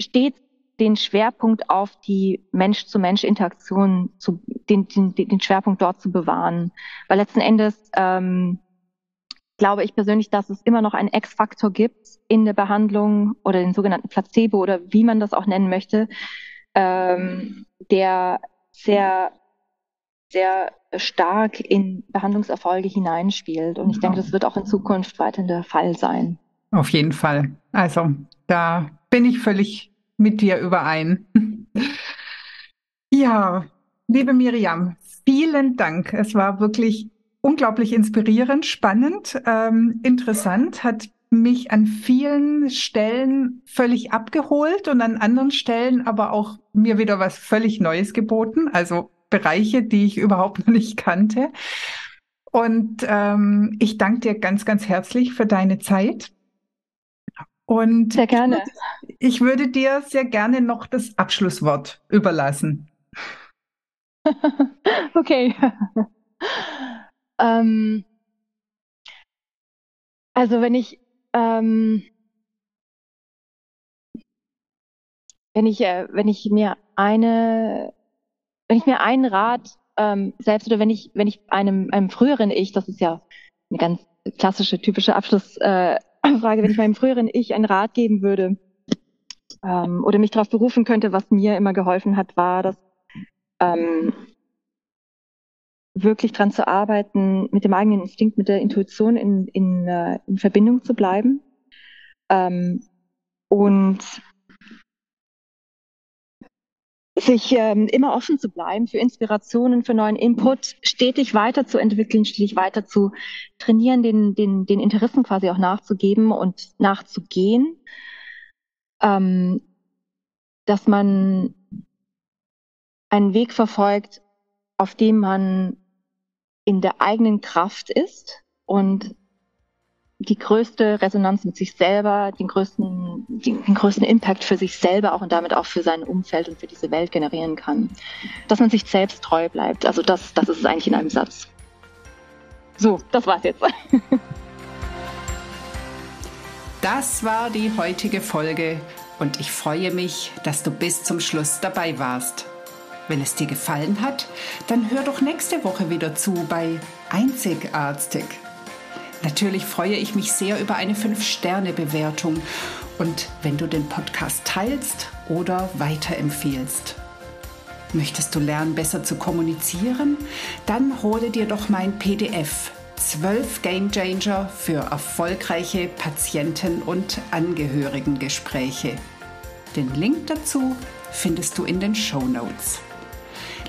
stets den Schwerpunkt auf die Mensch-zu-Mensch-Interaktion, zu, den, den, den Schwerpunkt dort zu bewahren. Weil letzten Endes ähm, glaube ich persönlich, dass es immer noch einen X-Faktor gibt in der Behandlung oder den sogenannten Placebo oder wie man das auch nennen möchte, ähm, der sehr, sehr stark in Behandlungserfolge hineinspielt. Und ich denke, das wird auch in Zukunft weiterhin der Fall sein. Auf jeden Fall. Also da bin ich völlig mit dir überein. *laughs* ja, liebe Miriam, vielen Dank. Es war wirklich unglaublich inspirierend, spannend, ähm, interessant, hat mich an vielen Stellen völlig abgeholt und an anderen Stellen aber auch mir wieder was völlig Neues geboten, also Bereiche, die ich überhaupt noch nicht kannte. Und ähm, ich danke dir ganz, ganz herzlich für deine Zeit. Und sehr gerne. Ich würde dir sehr gerne noch das Abschlusswort überlassen. *laughs* okay. Ähm, also wenn ich ähm, wenn ich äh, wenn ich mir eine wenn ich mir einen Rat ähm, selbst oder wenn ich wenn ich einem einem früheren Ich, das ist ja eine ganz klassische typische Abschlussfrage, äh, wenn ich meinem früheren Ich einen Rat geben würde ähm, oder mich darauf berufen könnte, was mir immer geholfen hat, war, dass ähm, wirklich dran zu arbeiten, mit dem eigenen Instinkt, mit der Intuition in, in, uh, in Verbindung zu bleiben. Ähm, und sich ähm, immer offen zu bleiben für Inspirationen, für neuen Input, stetig weiterzuentwickeln, stetig weiter zu trainieren, den, den, den Interessen quasi auch nachzugeben und nachzugehen. Ähm, dass man einen Weg verfolgt, auf dem man in der eigenen Kraft ist und die größte Resonanz mit sich selber, den größten, den, den, größten Impact für sich selber auch und damit auch für sein Umfeld und für diese Welt generieren kann. Dass man sich selbst treu bleibt. Also das, das ist es eigentlich in einem Satz. So, das war's jetzt. *laughs* Das war die heutige Folge und ich freue mich, dass du bis zum Schluss dabei warst. Wenn es dir gefallen hat, dann hör doch nächste Woche wieder zu bei Einzigartig. Natürlich freue ich mich sehr über eine 5-Sterne-Bewertung und wenn du den Podcast teilst oder weiterempfehlst. Möchtest du lernen, besser zu kommunizieren? Dann hole dir doch mein PDF 12 Game Changer für erfolgreiche Patienten- und Angehörigengespräche. Den Link dazu findest du in den Show Notes.